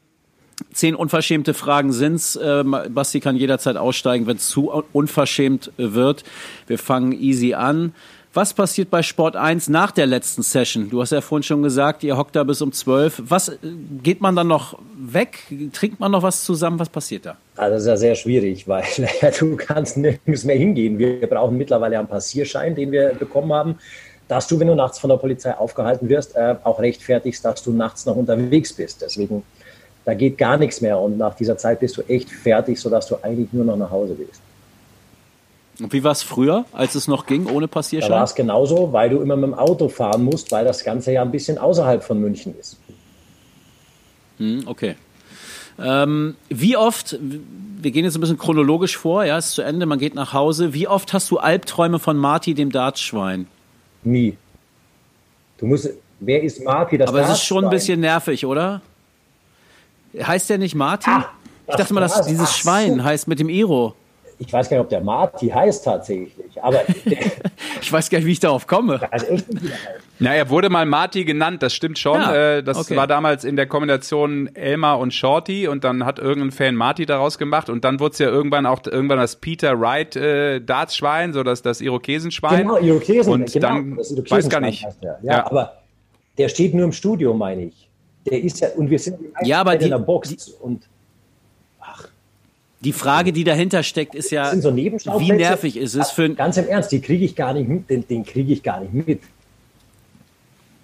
[SPEAKER 4] zehn unverschämte Fragen sind's. Ähm, Basti kann jederzeit aussteigen, wenn es zu unverschämt wird. Wir fangen easy an. Was passiert bei Sport 1 nach der letzten Session? Du hast ja vorhin schon gesagt, ihr hockt da bis um 12. Was äh, geht man dann noch weg? Trinkt man noch was zusammen? Was passiert da?
[SPEAKER 5] Also das ist ja sehr schwierig, weil du kannst nirgends mehr hingehen. Wir brauchen mittlerweile einen Passierschein, den wir bekommen haben, dass du, wenn du nachts von der Polizei aufgehalten wirst, äh, auch rechtfertigst, dass du nachts noch unterwegs bist. Deswegen, da geht gar nichts mehr und nach dieser Zeit bist du echt fertig, sodass du eigentlich nur noch nach Hause willst.
[SPEAKER 4] Und wie war es früher, als es noch ging, ohne Passierschein? Da
[SPEAKER 5] war es genauso, weil du immer mit dem Auto fahren musst, weil das Ganze ja ein bisschen außerhalb von München ist.
[SPEAKER 4] Hm, okay. Ähm, wie oft, wir gehen jetzt ein bisschen chronologisch vor, ja, ist zu Ende, man geht nach Hause. Wie oft hast du Albträume von Marty, dem Dartschwein?
[SPEAKER 5] Nie. Du musst, wer ist Marty,
[SPEAKER 4] das Aber es ist schon ein bisschen nervig, oder? Heißt der nicht Marty? Ah, ich dachte mal, dass dieses Schwein heißt mit dem Iro
[SPEAKER 5] ich weiß gar nicht, ob der Marty heißt tatsächlich, aber
[SPEAKER 4] ich weiß gar nicht, wie ich darauf komme.
[SPEAKER 3] Na, er wurde mal Marty genannt, das stimmt schon. Ja, äh, das okay. war damals in der Kombination Elmar und Shorty und dann hat irgendein Fan Marty daraus gemacht und dann wurde es ja irgendwann auch irgendwann das Peter Wright äh, Dartschwein, so das, das Irokesenschwein. Genau, Irokesen, und genau, dann das weiß gar nicht.
[SPEAKER 5] Ja, ja, aber der steht nur im Studio, meine ich. Der ist ja und wir sind
[SPEAKER 4] ja, aber die,
[SPEAKER 5] in der Box
[SPEAKER 4] die, und die Frage, die dahinter steckt, ist ja,
[SPEAKER 5] so
[SPEAKER 4] wie nervig ist es für
[SPEAKER 5] Ganz im Ernst, die kriege ich gar nicht mit, den, den kriege ich gar nicht mit.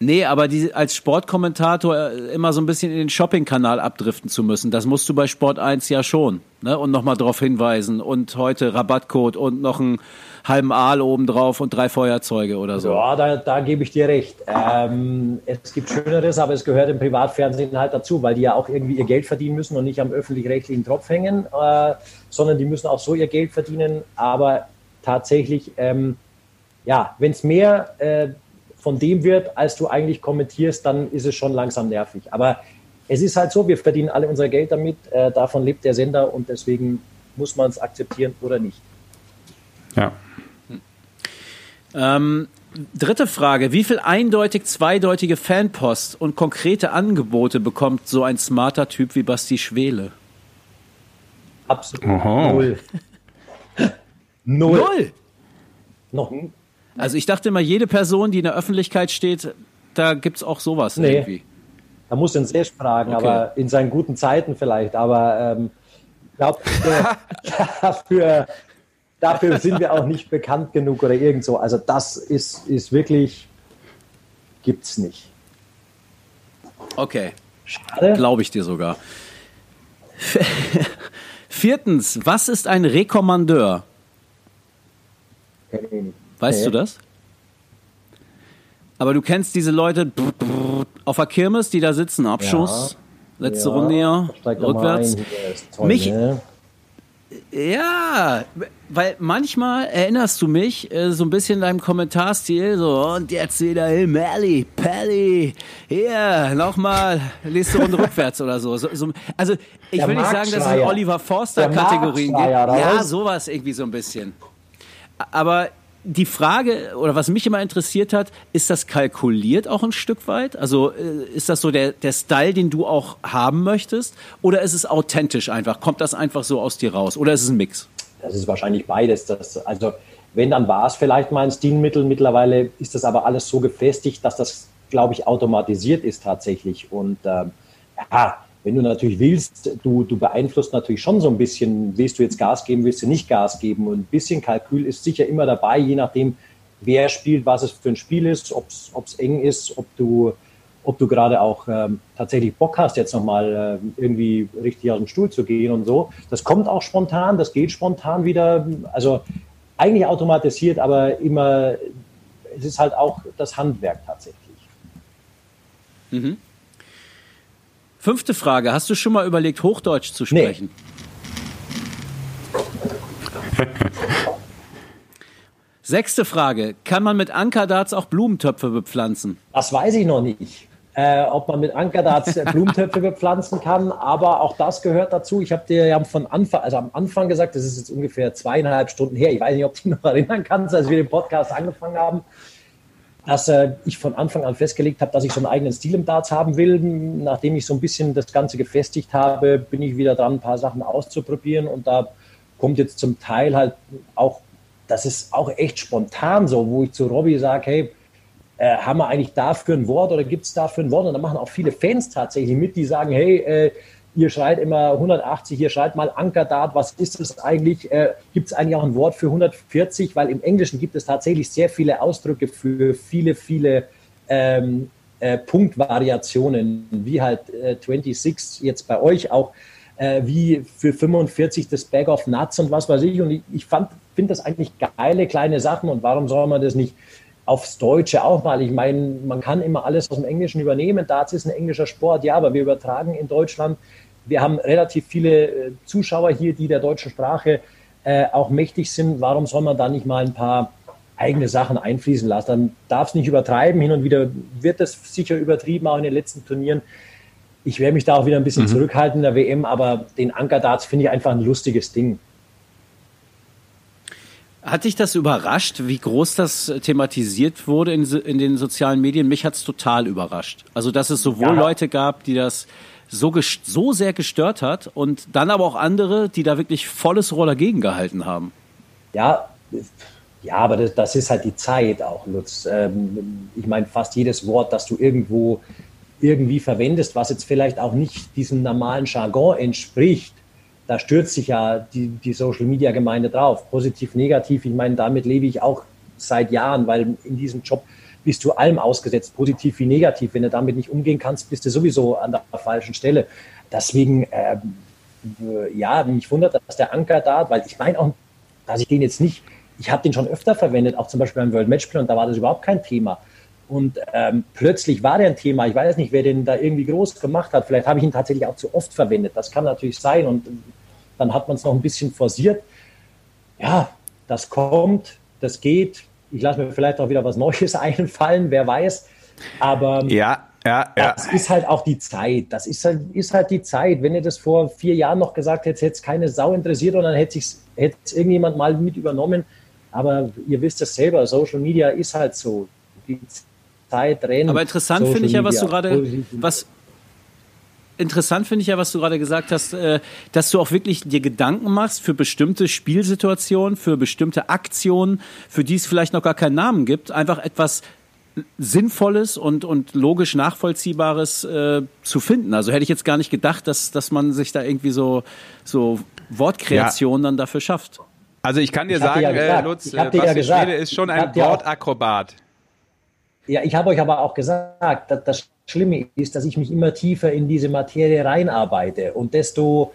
[SPEAKER 4] Nee, aber die, als Sportkommentator äh, immer so ein bisschen in den Shopping-Kanal abdriften zu müssen, das musst du bei Sport 1 ja schon. Ne? Und nochmal darauf hinweisen. Und heute Rabattcode und noch einen halben Aal obendrauf und drei Feuerzeuge oder so.
[SPEAKER 5] Ja, da, da gebe ich dir recht. Ähm, es gibt Schöneres, aber es gehört im Privatfernsehen halt dazu, weil die ja auch irgendwie ihr Geld verdienen müssen und nicht am öffentlich-rechtlichen Tropf hängen, äh, sondern die müssen auch so ihr Geld verdienen. Aber tatsächlich, ähm, ja, wenn es mehr äh, von dem wird, als du eigentlich kommentierst, dann ist es schon langsam nervig. Aber es ist halt so, wir verdienen alle unser Geld damit, äh, davon lebt der Sender und deswegen muss man es akzeptieren oder nicht.
[SPEAKER 3] Ja.
[SPEAKER 4] Ähm, dritte Frage. Wie viel eindeutig zweideutige Fanpost und konkrete Angebote bekommt so ein smarter Typ wie Basti Schwele?
[SPEAKER 5] Absolut
[SPEAKER 3] Aha.
[SPEAKER 5] null. null.
[SPEAKER 4] Null!
[SPEAKER 5] Noch.
[SPEAKER 4] Also ich dachte immer, jede Person, die in der Öffentlichkeit steht, da gibt's auch sowas
[SPEAKER 5] Nee.
[SPEAKER 4] irgendwie.
[SPEAKER 5] Da muss den Sesh fragen,
[SPEAKER 4] Okay.
[SPEAKER 5] aber in seinen guten Zeiten vielleicht. Aber ähm, ich glaube, dafür, dafür sind wir auch nicht bekannt genug oder irgend so. Also das ist, ist wirklich, gibt's nicht.
[SPEAKER 4] Okay.
[SPEAKER 5] Schade.
[SPEAKER 4] Glaube ich dir sogar. Viertens, was ist ein Rekommandeur?
[SPEAKER 5] Kenn ich nicht.
[SPEAKER 4] Weißt
[SPEAKER 5] Nee.
[SPEAKER 4] du das? Aber du kennst diese Leute auf der Kirmes, die da sitzen, Abschuss, letzte
[SPEAKER 5] Ja,
[SPEAKER 4] Runde ja, rückwärts.
[SPEAKER 5] ein toll,
[SPEAKER 4] Mich-
[SPEAKER 5] ne?
[SPEAKER 4] Ja, weil manchmal erinnerst du mich äh, so ein bisschen deinem Kommentarstil, so, und jetzt wieder Hill Melly, Pelly, hier, nochmal, nächste Runde rückwärts oder so. so, so also, ich
[SPEAKER 5] Der
[SPEAKER 4] will nicht sagen, dass es in. Oliver Forster-Kategorien gibt. Ja, sowas irgendwie so ein bisschen. Aber die Frage, oder was mich immer interessiert hat, ist das kalkuliert auch ein Stück weit? Also äh, ist das so der, der Style, den du auch haben möchtest? Oder ist es authentisch einfach? Kommt das einfach so aus dir raus? Oder ist es ein Mix?
[SPEAKER 5] Das ist wahrscheinlich beides. Das, also, wenn, dann war es vielleicht mal ein Stilmittel. Mittlerweile ist das aber alles so gefestigt, dass das, glaube ich, automatisiert ist tatsächlich. Und ähm, ja, wenn du natürlich willst, du, du beeinflusst natürlich schon so ein bisschen, willst du jetzt Gas geben, willst du nicht Gas geben. Und ein bisschen Kalkül ist sicher immer dabei, je nachdem, wer spielt, was es für ein Spiel ist, ob es eng ist, ob du, ob du gerade auch ähm, tatsächlich Bock hast, jetzt nochmal ähm, irgendwie richtig aus dem Stuhl zu gehen und so. Das kommt auch spontan, das geht spontan wieder. Also eigentlich automatisiert, aber immer, es ist halt auch das Handwerk tatsächlich.
[SPEAKER 4] Fünfte Frage. Hast du schon mal überlegt, Hochdeutsch zu
[SPEAKER 5] Nee.
[SPEAKER 4] sprechen? Sechste Frage. Kann man mit Ankerdarts auch Blumentöpfe bepflanzen?
[SPEAKER 5] Das weiß ich noch nicht. Äh, ob man mit Ankerdarts äh, Blumentöpfe bepflanzen kann, aber auch das gehört dazu. Ich habe dir ja von Anfang, also am Anfang gesagt, das ist jetzt ungefähr zweieinhalb Stunden her. Ich weiß nicht, ob du dich noch erinnern kannst, als wir den Podcast angefangen haben, dass äh, ich von Anfang an festgelegt habe, dass ich so einen eigenen Stil im Darts haben will. Nachdem ich so ein bisschen das Ganze gefestigt habe, bin ich wieder dran, ein paar Sachen auszuprobieren und da kommt jetzt zum Teil halt auch, das ist auch echt spontan so, wo ich zu Robbie sage, hey, äh, haben wir eigentlich dafür ein Wort oder gibt es dafür ein Wort? Und da machen auch viele Fans tatsächlich mit, die sagen, hey, äh, ihr schreit immer 180, ihr schreit mal Ankerdart, was ist das eigentlich? Äh, gibt es eigentlich auch ein Wort für 140? Weil im Englischen gibt es tatsächlich sehr viele Ausdrücke für viele, viele ähm, äh, Punktvariationen, wie halt äh, 26 jetzt bei euch auch, äh, wie für 45 das Bag of Nuts und was weiß ich. Und ich, ich finde das eigentlich geile kleine Sachen und warum soll man das nicht aufs Deutsche auch mal. Ich meine, man kann immer alles aus dem Englischen übernehmen. Darts ist ein englischer Sport, ja, aber wir übertragen in Deutschland. Wir haben relativ viele äh, Zuschauer hier, die der deutschen Sprache äh, auch mächtig sind. Warum soll man da nicht mal ein paar eigene Sachen einfließen lassen? Dann darf es nicht übertreiben. Hin und wieder wird es sicher übertrieben, auch in den letzten Turnieren. Ich werde mich da auch wieder ein bisschen zurückhalten in der WM, aber den Anker-Darts finde ich einfach ein lustiges Ding.
[SPEAKER 4] Hat dich das überrascht, wie groß das thematisiert wurde in, in den sozialen Medien? Mich hat's total überrascht. Also, dass es sowohl
[SPEAKER 5] Ja.
[SPEAKER 4] Leute gab, die das so, so sehr gestört hat und dann aber auch andere, die da wirklich volles Rohr dagegen gehalten haben.
[SPEAKER 5] Ja, ja, aber das, das ist halt die Zeit auch, Lutz. Ähm, ich meine, fast jedes Wort, das du irgendwo irgendwie verwendest, was jetzt vielleicht auch nicht diesem normalen Jargon entspricht, da stürzt sich ja die, die Social Media Gemeinde drauf. Positiv, negativ. Ich meine, damit lebe ich auch seit Jahren, weil in diesem Job bist du allem ausgesetzt, positiv wie negativ. Wenn du damit nicht umgehen kannst, bist du sowieso an der falschen Stelle. Deswegen, ähm, äh, ja, mich wundert, dass der Anker da, weil ich meine auch, dass ich den jetzt nicht, ich habe den schon öfter verwendet, auch zum Beispiel beim World Matchplay und da war das überhaupt kein Thema. Und ähm, plötzlich war der ein Thema. Ich weiß nicht, wer den da irgendwie groß gemacht hat. Vielleicht habe ich ihn tatsächlich auch zu oft verwendet. Das kann natürlich sein. Und dann hat man es noch ein bisschen forciert. Ja, das kommt, das geht. Ich lasse mir vielleicht auch wieder was Neues einfallen, wer weiß. Aber
[SPEAKER 3] Ja, ja, ja.
[SPEAKER 5] das ist halt auch die Zeit. Das ist halt, ist halt die Zeit. Wenn ihr das vor vier Jahren noch gesagt hättet, hätte es keine Sau interessiert und dann hätte es hätte irgendjemand mal mit übernommen. Aber ihr wisst es selber, Social Media ist halt so. Die Zeit rennt.
[SPEAKER 4] Aber interessant finde ich ja, was du gerade, was, interessant finde ich ja, was du gerade gesagt hast, äh, dass du auch wirklich dir Gedanken machst für bestimmte Spielsituationen, für bestimmte Aktionen, für die es vielleicht noch gar keinen Namen gibt, einfach etwas Sinnvolles und, und logisch Nachvollziehbares äh, zu finden. Also hätte ich jetzt gar nicht gedacht, dass, dass man sich da irgendwie so, so Wortkreationen ja. dann dafür schafft.
[SPEAKER 3] Also ich kann dir ich sagen, ja äh, Lutz, Basti ja Schwede ist schon ein Wortakrobat.
[SPEAKER 5] Ja, ich habe euch aber auch gesagt, dass das Schlimme ist, dass ich mich immer tiefer in diese Materie reinarbeite und desto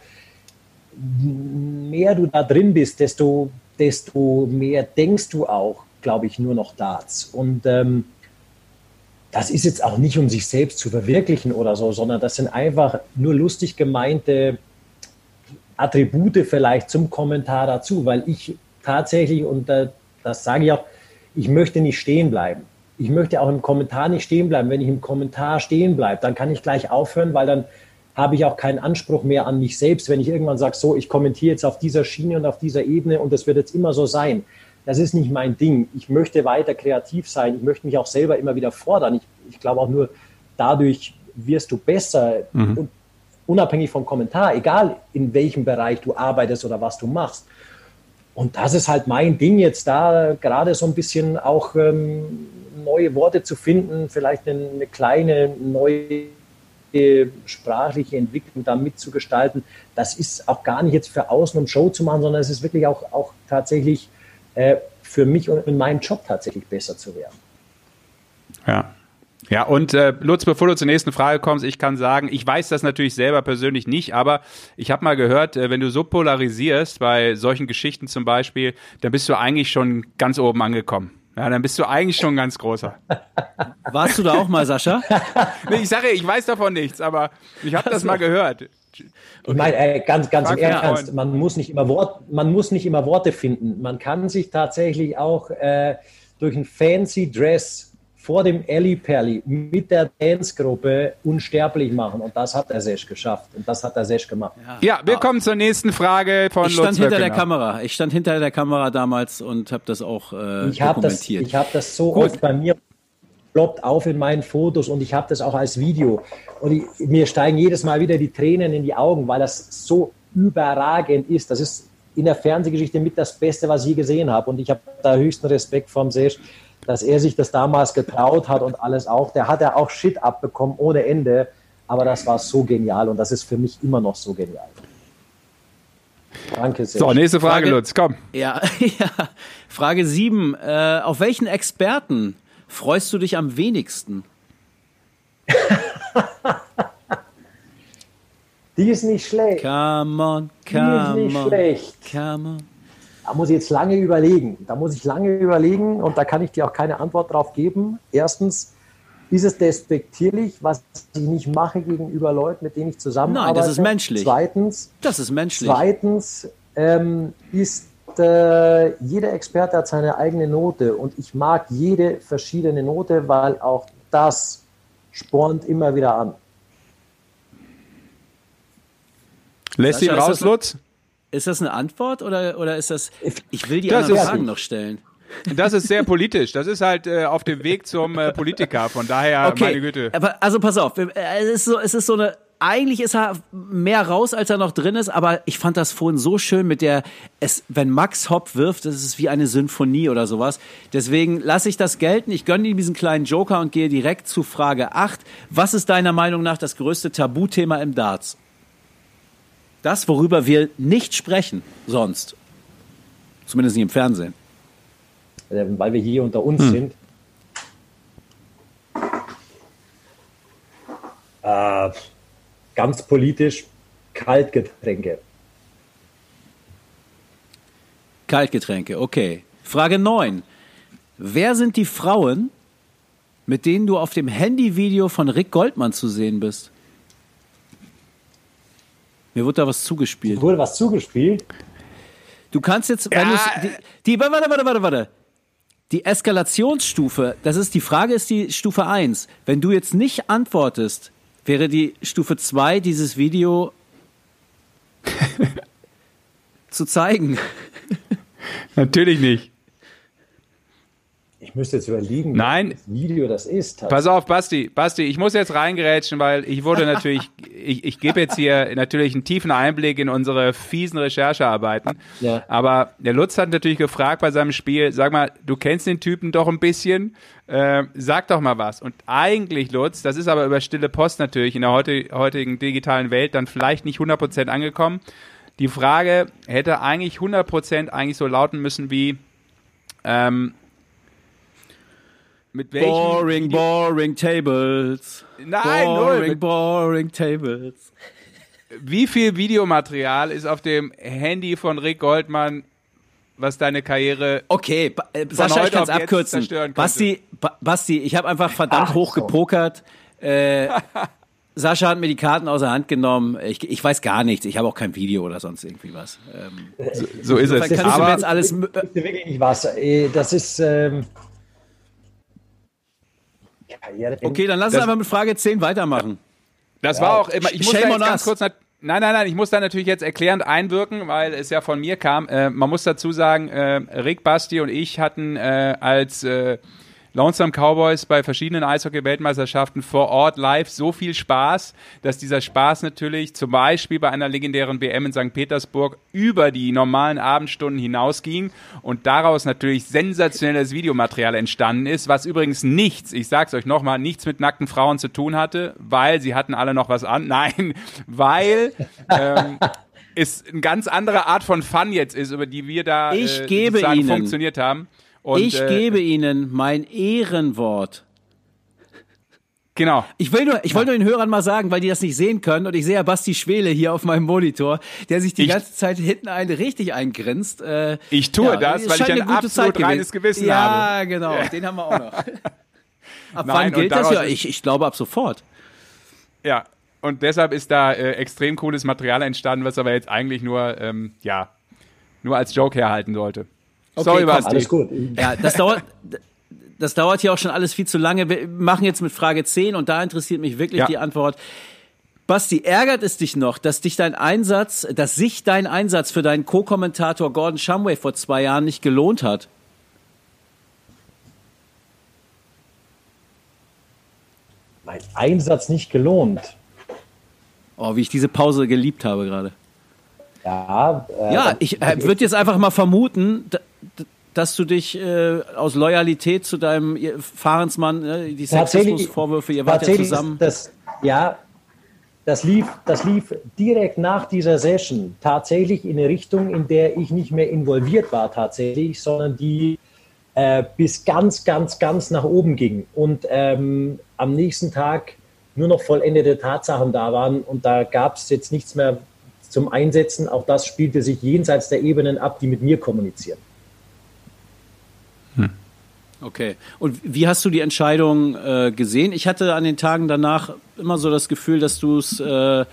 [SPEAKER 5] mehr du da drin bist, desto, desto mehr denkst du auch, glaube ich, nur noch Darts. Und ähm, das ist jetzt auch nicht, um sich selbst zu verwirklichen oder so, sondern das sind einfach nur lustig gemeinte Attribute vielleicht zum Kommentar dazu, weil ich tatsächlich, und das sage ich auch, ich möchte nicht stehen bleiben. Ich möchte auch im Kommentar nicht stehen bleiben. Wenn ich im Kommentar stehen bleibe, dann kann ich gleich aufhören, weil dann habe ich auch keinen Anspruch mehr an mich selbst, wenn ich irgendwann sage, so, ich kommentiere jetzt auf dieser Schiene und auf dieser Ebene und das wird jetzt immer so sein. Das ist nicht mein Ding. Ich möchte weiter kreativ sein. Ich möchte mich auch selber immer wieder fordern. Ich, ich glaube auch nur dadurch wirst du besser. Mhm. Und unabhängig vom Kommentar, egal in welchem Bereich du arbeitest oder was du machst. Und das ist halt mein Ding jetzt da, gerade so ein bisschen auch ähm, neue Worte zu finden, vielleicht eine, eine kleine neue sprachliche Entwicklung da mitzugestalten. Das ist auch gar nicht jetzt für außen, um Show zu machen, sondern es ist wirklich auch, auch tatsächlich äh, für mich und in meinem Job tatsächlich besser zu werden.
[SPEAKER 3] Ja, ja, und äh, Lutz, bevor du zur nächsten Frage kommst, ich kann sagen, ich weiß das natürlich selber persönlich nicht, aber ich habe mal gehört, äh, wenn du so polarisierst, bei solchen Geschichten zum Beispiel, dann bist du eigentlich schon ganz oben angekommen. Ja, dann bist du eigentlich schon ganz großer.
[SPEAKER 4] Warst du da auch mal, Sascha?
[SPEAKER 3] nee, ich sage, ich weiß davon nichts, aber ich habe das mal gehört.
[SPEAKER 5] Okay. Ich meine, äh, ganz, ganz im Ernst, man muss, nicht immer Wort, man muss nicht immer Worte finden. Man kann sich tatsächlich auch äh, durch ein fancy Dress vor dem Ellie Perli mit der Dance-Gruppe unsterblich machen. Und das hat der Sesh geschafft. Und das hat der Sesh gemacht.
[SPEAKER 3] Ja, ja wir kommen zur nächsten Frage von
[SPEAKER 4] Ich stand Lutz hinter Wöckener. der Kamera. Ich stand hinter der Kamera damals und habe das auch äh,
[SPEAKER 5] ich hab dokumentiert. Das, ich habe das so Gut. oft bei mir ploppt auf in meinen Fotos und ich habe das auch als Video. Und ich, mir steigen jedes Mal wieder die Tränen in die Augen, weil das so überragend ist. Das ist in der Fernsehgeschichte mit das Beste, was ich je gesehen habe. Und ich habe da höchsten Respekt vom Sesh dass er sich das damals getraut hat und alles auch. Der hat ja auch Shit abbekommen ohne Ende, aber das war so genial und das ist für mich immer noch so genial.
[SPEAKER 3] Danke sehr. So, nächste Frage, Frage Lutz, komm.
[SPEAKER 4] Ja, ja. Frage 7. Äh, auf welchen Experten freust du dich am wenigsten?
[SPEAKER 5] Die ist nicht schlecht.
[SPEAKER 4] Come on, come
[SPEAKER 5] Die ist nicht on, schlecht.
[SPEAKER 4] Come on.
[SPEAKER 5] Da muss ich jetzt lange überlegen. Da muss ich lange überlegen und da kann ich dir auch keine Antwort drauf geben. Erstens, ist es despektierlich, was ich nicht mache gegenüber Leuten, mit denen ich zusammenarbeite?
[SPEAKER 4] Nein, das ist menschlich.
[SPEAKER 5] Zweitens,
[SPEAKER 4] das ist menschlich.
[SPEAKER 5] Zweitens ähm, ist äh, jeder Experte hat seine eigene Note und ich mag jede verschiedene Note, weil auch das spornt immer wieder an.
[SPEAKER 3] Lässt ihn raus, Lutz?
[SPEAKER 4] Ist das eine Antwort oder, oder ist das, ich will die das anderen Fragen noch stellen.
[SPEAKER 3] Das ist sehr politisch. Das ist halt äh, auf dem Weg zum äh, Politiker. Von daher, okay. meine Güte.
[SPEAKER 4] Aber also pass auf, äh, es ist so, es ist so eine. Eigentlich ist er mehr raus, als er noch drin ist, aber ich fand das vorhin so schön mit der, es, wenn Max Hopp wirft, das ist wie eine Symphonie oder sowas. Deswegen lasse ich das gelten. Ich gönne ihm diesen kleinen Joker und gehe direkt zu Frage 8. Was ist deiner Meinung nach das größte Tabuthema im Darts? Das, worüber wir nicht sprechen sonst. Zumindest nicht im Fernsehen.
[SPEAKER 5] Weil wir hier unter uns hm. sind. Äh, ganz politisch Kaltgetränke.
[SPEAKER 4] Kaltgetränke, okay. Frage 9. Wer sind die Frauen, mit denen du auf dem Handyvideo von Rick Goldmann zu sehen bist? Mir wurde da was zugespielt.
[SPEAKER 5] Wurde was zugespielt?
[SPEAKER 4] Du kannst jetzt, wenn ja. die, die, warte, warte, warte, warte. Die Eskalationsstufe, das ist, die Frage ist die Stufe 1. Wenn du jetzt nicht antwortest, wäre die Stufe 2 dieses Video zu zeigen.
[SPEAKER 3] Natürlich nicht.
[SPEAKER 5] Ich müsste jetzt überlegen,
[SPEAKER 3] Nein.
[SPEAKER 5] welches Video das ist.
[SPEAKER 3] Pass auf, Basti, Basti, ich muss jetzt reingerätschen, weil ich wurde natürlich, ich, ich gebe jetzt hier natürlich einen tiefen Einblick in unsere fiesen Recherchearbeiten.
[SPEAKER 5] Ja.
[SPEAKER 3] Aber der Lutz hat natürlich gefragt bei seinem Spiel, sag mal, du kennst den Typen doch ein bisschen, äh, sag doch mal was. Und eigentlich, Lutz, das ist aber über stille Post natürlich in der heute, heutigen digitalen Welt dann vielleicht nicht 100% angekommen. Die Frage hätte eigentlich 100% eigentlich so lauten müssen wie, ähm, mit welchem
[SPEAKER 4] Boring,
[SPEAKER 3] Video-
[SPEAKER 4] boring tables.
[SPEAKER 3] Nein, null.
[SPEAKER 4] boring,
[SPEAKER 3] Mit-
[SPEAKER 4] boring tables.
[SPEAKER 3] Wie viel Videomaterial ist auf dem Handy von Rick Goldmann, was deine Karriere
[SPEAKER 4] Okay, ba äh, Sascha, ich kann es abkürzen. Basti, ba Basti, ich habe einfach verdammt
[SPEAKER 5] Ach,
[SPEAKER 4] hoch
[SPEAKER 5] so.
[SPEAKER 4] gepokert. Äh, Sascha hat mir die Karten aus der Hand genommen. Ich, ich weiß gar nichts. Ich habe auch kein Video oder sonst irgendwie was. Ähm,
[SPEAKER 3] so ist es.
[SPEAKER 4] kannst du
[SPEAKER 3] Aber
[SPEAKER 4] jetzt alles. m-
[SPEAKER 5] Das ist wirklich nicht was. Äh, Das ist. Ähm, Karriere.
[SPEAKER 4] Okay, dann lass uns einfach mit Frage 10 weitermachen.
[SPEAKER 3] das war auch immer. Ich muss da ganz kurz. Nein, nein, nein. Ich muss da natürlich jetzt erklärend einwirken, weil es ja von mir kam. Äh, man muss dazu sagen, äh, Rick, Basti und ich hatten äh, als äh, Lonesome Cowboys bei verschiedenen Eishockey-Weltmeisterschaften vor Ort live so viel Spaß, dass dieser Spaß natürlich zum Beispiel bei einer legendären WM in St. Petersburg über die normalen Abendstunden hinausging und daraus natürlich sensationelles Videomaterial entstanden ist, was übrigens nichts, ich sag's euch nochmal, nichts mit nackten Frauen zu tun hatte, weil sie hatten alle noch was an. Nein, weil ähm, es eine ganz andere Art von Fun jetzt ist, über die wir da
[SPEAKER 4] Ich
[SPEAKER 3] äh,
[SPEAKER 4] gebe
[SPEAKER 3] sozusagen
[SPEAKER 4] Ihnen-
[SPEAKER 3] funktioniert haben. Und,
[SPEAKER 4] ich
[SPEAKER 3] äh,
[SPEAKER 4] gebe Ihnen mein Ehrenwort.
[SPEAKER 3] Genau.
[SPEAKER 4] Ich will nur, ich wollte nur den Hörern mal sagen, weil die das nicht sehen können und ich sehe ja Basti Schwele hier auf meinem Monitor, der sich die
[SPEAKER 3] Ich-
[SPEAKER 4] ganze Zeit hinten einen richtig eingrinst. Äh,
[SPEAKER 3] Ich tue das,
[SPEAKER 4] es
[SPEAKER 3] weil ich ein
[SPEAKER 4] eine gute
[SPEAKER 3] absolut
[SPEAKER 4] Zeit
[SPEAKER 3] reines Gewissen
[SPEAKER 4] ja,
[SPEAKER 3] habe.
[SPEAKER 4] genau, den haben wir auch noch. Ab
[SPEAKER 3] Nein,
[SPEAKER 4] wann gilt das? Ja, ich, ich glaube ab sofort.
[SPEAKER 3] Ja. Und deshalb ist da äh, extrem cooles Material entstanden, was aber jetzt eigentlich nur, ähm, ja, nur als Joke herhalten sollte. Sorry,
[SPEAKER 4] komm,
[SPEAKER 3] Basti.
[SPEAKER 5] Alles gut.
[SPEAKER 4] Ja, das dauert, das dauert hier auch schon alles viel zu lange. Wir machen jetzt mit Frage 10 und da interessiert mich wirklich
[SPEAKER 3] Ja.
[SPEAKER 4] die Antwort. Basti, ärgert es dich noch, dass dich dein Einsatz, dass sich dein Einsatz für deinen Co-Kommentator Gordon Shumway vor zwei Jahren nicht gelohnt hat?
[SPEAKER 5] Mein Einsatz nicht gelohnt.
[SPEAKER 4] Oh, wie ich diese Pause geliebt habe gerade.
[SPEAKER 5] Ja, äh,
[SPEAKER 4] Ja, ich äh, würde jetzt einfach mal vermuten, dass du dich äh, aus Loyalität zu deinem Fahrensmann, äh, die Sexismusvorwürfe, ihr wart ja zusammen.
[SPEAKER 5] Das, ja, das lief, das lief direkt nach dieser Session tatsächlich in eine Richtung, in der ich nicht mehr involviert war tatsächlich, sondern die äh, bis ganz, ganz, ganz nach oben ging und ähm, am nächsten Tag nur noch vollendete Tatsachen da waren und da gab es jetzt nichts mehr zum Einsetzen. Auch das spielte sich jenseits der Ebenen ab, die mit mir kommunizieren.
[SPEAKER 4] Okay. Und wie hast du die Entscheidung äh, gesehen? Ich hatte an den Tagen danach immer so das Gefühl, dass du es äh,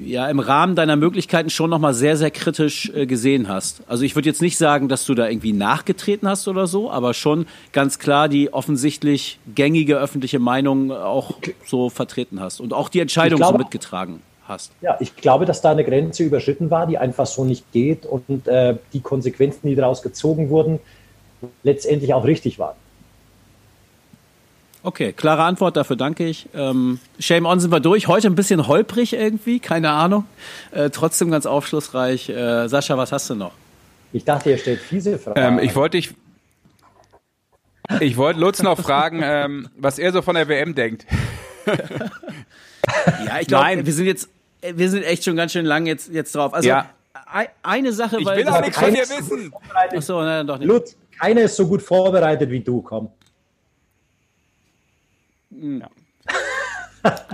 [SPEAKER 4] ja im Rahmen deiner Möglichkeiten schon nochmal sehr, sehr kritisch äh, gesehen hast. Also ich würde jetzt nicht sagen, dass du da irgendwie nachgetreten hast oder so, aber schon ganz klar die offensichtlich gängige öffentliche Meinung auch so vertreten hast und auch die Entscheidung
[SPEAKER 5] glaube-
[SPEAKER 4] so mitgetragen hast.
[SPEAKER 5] Ja, ich glaube, dass da eine Grenze überschritten war, die einfach so nicht geht und äh, die Konsequenzen, die daraus gezogen wurden, letztendlich auch richtig waren.
[SPEAKER 4] Okay, klare Antwort, dafür danke ich. Ähm, Shame on sind wir durch. Heute ein bisschen holprig irgendwie, keine Ahnung. Äh, trotzdem ganz aufschlussreich. Äh, Sascha, was hast du noch?
[SPEAKER 5] Ich dachte, ihr stellt fiese Fragen.
[SPEAKER 3] Ähm, ich wollte dich. Ich wollte Lutz noch fragen, ähm, was er so von der WM denkt.
[SPEAKER 4] Ja, ich glaube,
[SPEAKER 3] Nein.
[SPEAKER 4] wir sind jetzt, wir sind echt schon ganz schön lang jetzt, jetzt drauf. Also
[SPEAKER 3] Ja.
[SPEAKER 4] ei- eine Sache,
[SPEAKER 3] Ich
[SPEAKER 4] weil
[SPEAKER 3] will auch nichts von dir wissen.
[SPEAKER 4] Ach so, nein, doch nicht.
[SPEAKER 5] Lutz, keiner ist so gut vorbereitet wie du, komm.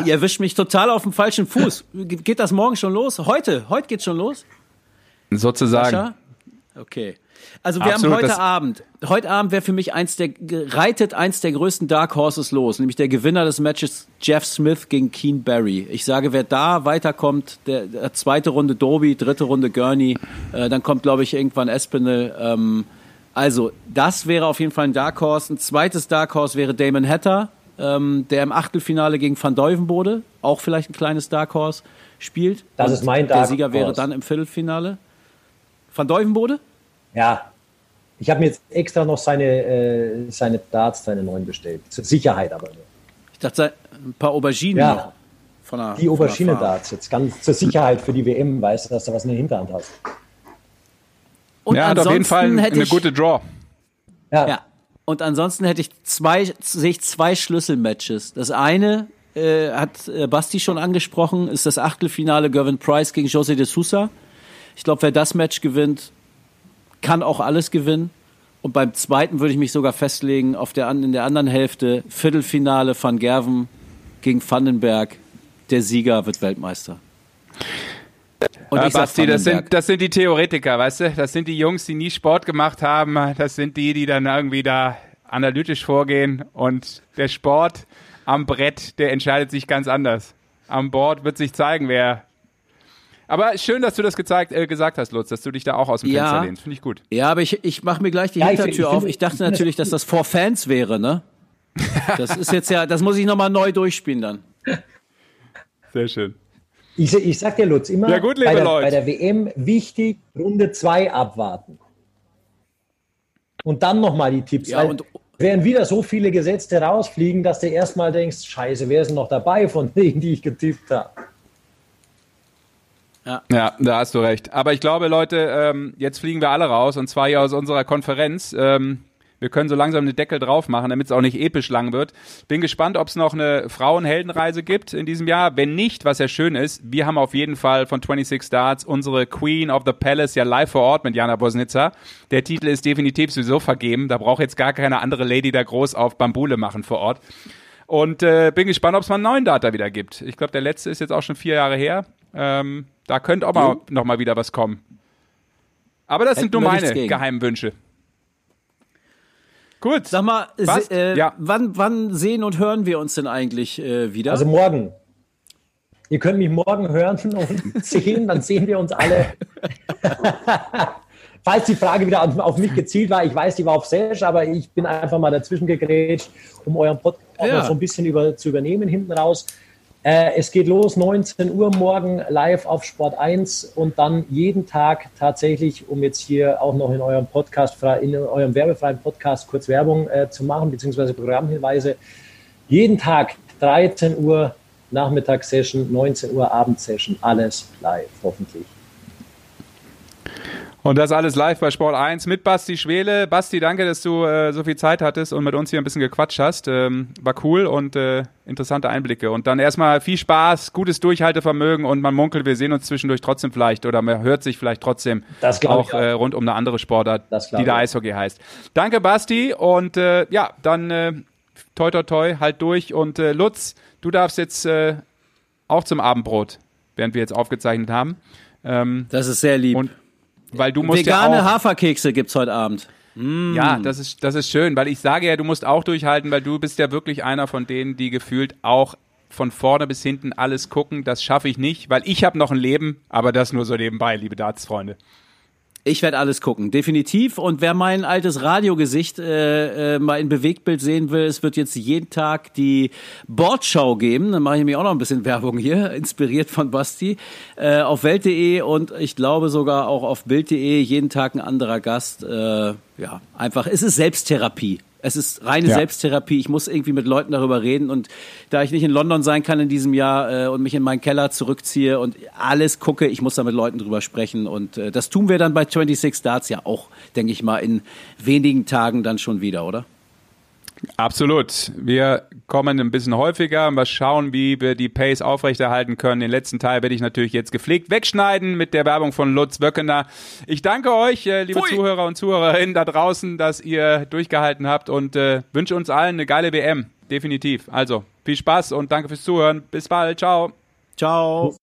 [SPEAKER 4] Ihr erwischt mich total auf dem falschen Fuß. Ge- Geht das morgen schon los? Heute, heute geht's schon los?
[SPEAKER 3] Sozusagen.
[SPEAKER 4] Sascha? Okay. Also wir
[SPEAKER 3] Absolut,
[SPEAKER 4] haben heute Abend, heute Abend wäre für mich eins der, reitet eins der größten Dark Horses los, nämlich der Gewinner des Matches Jeff Smith gegen Keen Barry. Ich sage, wer da weiterkommt, der, der zweite Runde Doby, dritte Runde Gurney, äh, dann kommt glaube ich irgendwann Espinel. Ähm, also das wäre auf jeden Fall ein Dark Horse. Ein zweites Dark Horse wäre Damon Hatter, ähm, der im Achtelfinale gegen Van Deuvenbode, auch vielleicht ein kleines Dark Horse, spielt.
[SPEAKER 5] Das
[SPEAKER 4] Und
[SPEAKER 5] ist mein
[SPEAKER 4] Der
[SPEAKER 5] Dark
[SPEAKER 4] Sieger wäre
[SPEAKER 5] Horse.
[SPEAKER 4] dann im Viertelfinale. Van Deuvenbode?
[SPEAKER 5] Ja, Ich habe mir jetzt extra noch seine, äh, seine Darts, seine neuen bestellt. Zur Sicherheit aber nur.
[SPEAKER 4] Ich dachte, ein paar Auberginen
[SPEAKER 5] Ja.
[SPEAKER 4] noch. Von der,
[SPEAKER 5] Die
[SPEAKER 4] von der
[SPEAKER 5] Aubergine
[SPEAKER 4] Farm.
[SPEAKER 5] Darts jetzt ganz zur Sicherheit für die WM, weißt du, dass du was in der Hinterhand hast.
[SPEAKER 4] Und
[SPEAKER 3] ja, hat auf jeden
[SPEAKER 4] ansonsten
[SPEAKER 3] Fall
[SPEAKER 4] hätte
[SPEAKER 3] eine
[SPEAKER 4] ich,
[SPEAKER 3] gute Draw.
[SPEAKER 5] Ja,
[SPEAKER 4] Ja. Und ansonsten hätte ich zwei, sehe ich zwei Schlüsselmatches. Das eine äh, hat äh, Basti schon angesprochen, ist das Achtelfinale Gervin Price gegen Jose de Sousa. Ich glaube, wer das Match gewinnt, kann auch alles gewinnen. Und beim zweiten würde ich mich sogar festlegen, auf der, in der anderen Hälfte Viertelfinale Van Gerven gegen Vandenberg. Der Sieger wird Weltmeister. Und ich sag
[SPEAKER 3] Basti, das sind, das sind die Theoretiker, weißt du? Das sind die Jungs, die nie Sport gemacht haben. Das sind die, die dann irgendwie da analytisch vorgehen. Und der Sport am Brett, der entscheidet sich ganz anders. Am Board wird sich zeigen, wer. Aber schön, dass du das gezeigt, äh, gesagt hast, Lutz, dass du dich da auch aus dem
[SPEAKER 4] Ja.
[SPEAKER 3] Fenster lehnst. Finde ich gut.
[SPEAKER 4] Ja, aber ich, ich mache mir gleich die
[SPEAKER 5] Ja, ich
[SPEAKER 4] Hintertür
[SPEAKER 5] find- ich
[SPEAKER 4] auf. Ich dachte
[SPEAKER 5] ich
[SPEAKER 4] natürlich, dass das vor Fans wäre, ne? Das ist jetzt ja, das muss ich nochmal neu durchspielen dann.
[SPEAKER 3] Sehr schön.
[SPEAKER 5] Ich, ich sag dir, Lutz, immer
[SPEAKER 3] Ja, gut,
[SPEAKER 5] bei, der, bei der WM wichtig, Runde 2 abwarten. Und dann nochmal die Tipps.
[SPEAKER 4] Ja, und-
[SPEAKER 5] wären wieder so viele Gesetzte rausfliegen, dass du erstmal denkst, scheiße, wer ist denn noch dabei von denen, die ich getippt habe?
[SPEAKER 3] Ja, da hast du recht. Aber ich glaube, Leute, ähm, jetzt fliegen wir alle raus und zwar hier aus unserer Konferenz. Wir können so langsam den Deckel drauf machen, damit es auch nicht episch lang wird. Bin gespannt, ob es noch eine Frauenheldenreise gibt in diesem Jahr. Wenn nicht, was ja schön ist, wir haben auf jeden Fall von 26 Starts unsere Queen of the Palace ja live vor Ort mit Jana Bosnitzer. Der Titel ist definitiv sowieso vergeben. Da braucht jetzt gar keine andere Lady da groß auf Bambule machen vor Ort. Und äh, bin gespannt, ob es mal einen neuen Data wieder gibt. Ich glaube, der letzte ist jetzt auch schon vier Jahre her. Ähm, da könnte auch mal noch mal wieder was kommen. Aber das sind
[SPEAKER 4] Hätten
[SPEAKER 3] nur
[SPEAKER 4] wir nichts
[SPEAKER 3] meine geheimen Wünsche. Gut.
[SPEAKER 4] Sag mal, se- äh,
[SPEAKER 3] Ja.
[SPEAKER 4] wann, wann sehen und hören wir uns denn eigentlich äh, wieder?
[SPEAKER 5] Also morgen. Ihr könnt mich morgen hören und sehen, dann sehen wir uns alle. Falls die Frage wieder auf mich gezielt war, ich weiß, die war auf Sesh, aber ich bin einfach mal dazwischen gegrätscht, um euren Podcast
[SPEAKER 4] Ja.
[SPEAKER 5] so ein bisschen über, zu übernehmen hinten raus. Äh, es geht los, 19 Uhr morgen live auf Sport 1 und dann jeden Tag tatsächlich, um jetzt hier auch noch in eurem Podcast, in eurem werbefreien Podcast kurz Werbung äh, zu machen, beziehungsweise Programmhinweise, jeden Tag 13 Uhr Nachmittagssession, 19 Uhr Abendsession, alles live, hoffentlich.
[SPEAKER 3] Und das alles live bei Sport 1 mit Basti Schwele. Basti, danke, dass du äh, so viel Zeit hattest und mit uns hier ein bisschen gequatscht hast. Ähm, war cool und äh, interessante Einblicke. Und dann erstmal viel Spaß, gutes Durchhaltevermögen und man munkelt, wir sehen uns zwischendurch trotzdem vielleicht oder man hört sich vielleicht trotzdem auch
[SPEAKER 5] auch.
[SPEAKER 3] äh, rund um eine andere Sportart, die da. Eishockey heißt. Danke, Basti. Und äh, ja, dann äh, toi toi toi, halt durch. Und äh, Lutz, du darfst jetzt äh, auch zum Abendbrot, während wir jetzt aufgezeichnet haben. Ähm,
[SPEAKER 4] das ist sehr lieb.
[SPEAKER 3] und weil du musst
[SPEAKER 4] Vegane
[SPEAKER 3] ja auch,
[SPEAKER 4] Haferkekse gibt's heute Abend.
[SPEAKER 3] ja, das ist, das ist schön, weil ich sage ja, du musst auch durchhalten, weil du bist ja wirklich einer von denen, die gefühlt auch von vorne bis hinten alles gucken. Das schaffe ich nicht, weil ich habe noch ein Leben, aber das nur so nebenbei, liebe Darts-Freunde.
[SPEAKER 4] Ich werde alles gucken, definitiv. Und wer mein altes Radiogesicht äh, äh, mal in Bewegtbild sehen will, es wird jetzt jeden Tag die Bordschau geben. Dann mache ich mir auch noch ein bisschen Werbung hier, inspiriert von Basti, äh, auf Welt.de und ich glaube sogar auch auf Bild.de. Jeden Tag ein anderer Gast. Äh, ja, einfach, es ist Selbsttherapie. Es ist reine
[SPEAKER 3] Ja.
[SPEAKER 4] Selbsttherapie. Ich muss irgendwie mit Leuten darüber reden. Und da ich nicht in London sein kann in diesem Jahr äh, und mich in meinen Keller zurückziehe und alles gucke, ich muss da mit Leuten drüber sprechen. Und äh, das tun wir dann bei 26 Darts ja auch, denke ich mal, in wenigen Tagen dann schon wieder, oder?
[SPEAKER 3] Absolut. Wir kommen ein bisschen häufiger. Mal schauen, wie wir die Pace aufrechterhalten können. Den letzten Teil werde ich natürlich jetzt gepflegt wegschneiden mit der Werbung von Lutz Wöckener. Ich danke euch, äh, liebe
[SPEAKER 4] Pfui.
[SPEAKER 3] Zuhörer und Zuhörerinnen da draußen, dass ihr durchgehalten habt und äh, wünsche uns allen eine geile WM. Definitiv. Also, viel Spaß und danke fürs Zuhören. Bis bald. Ciao.
[SPEAKER 4] Ciao.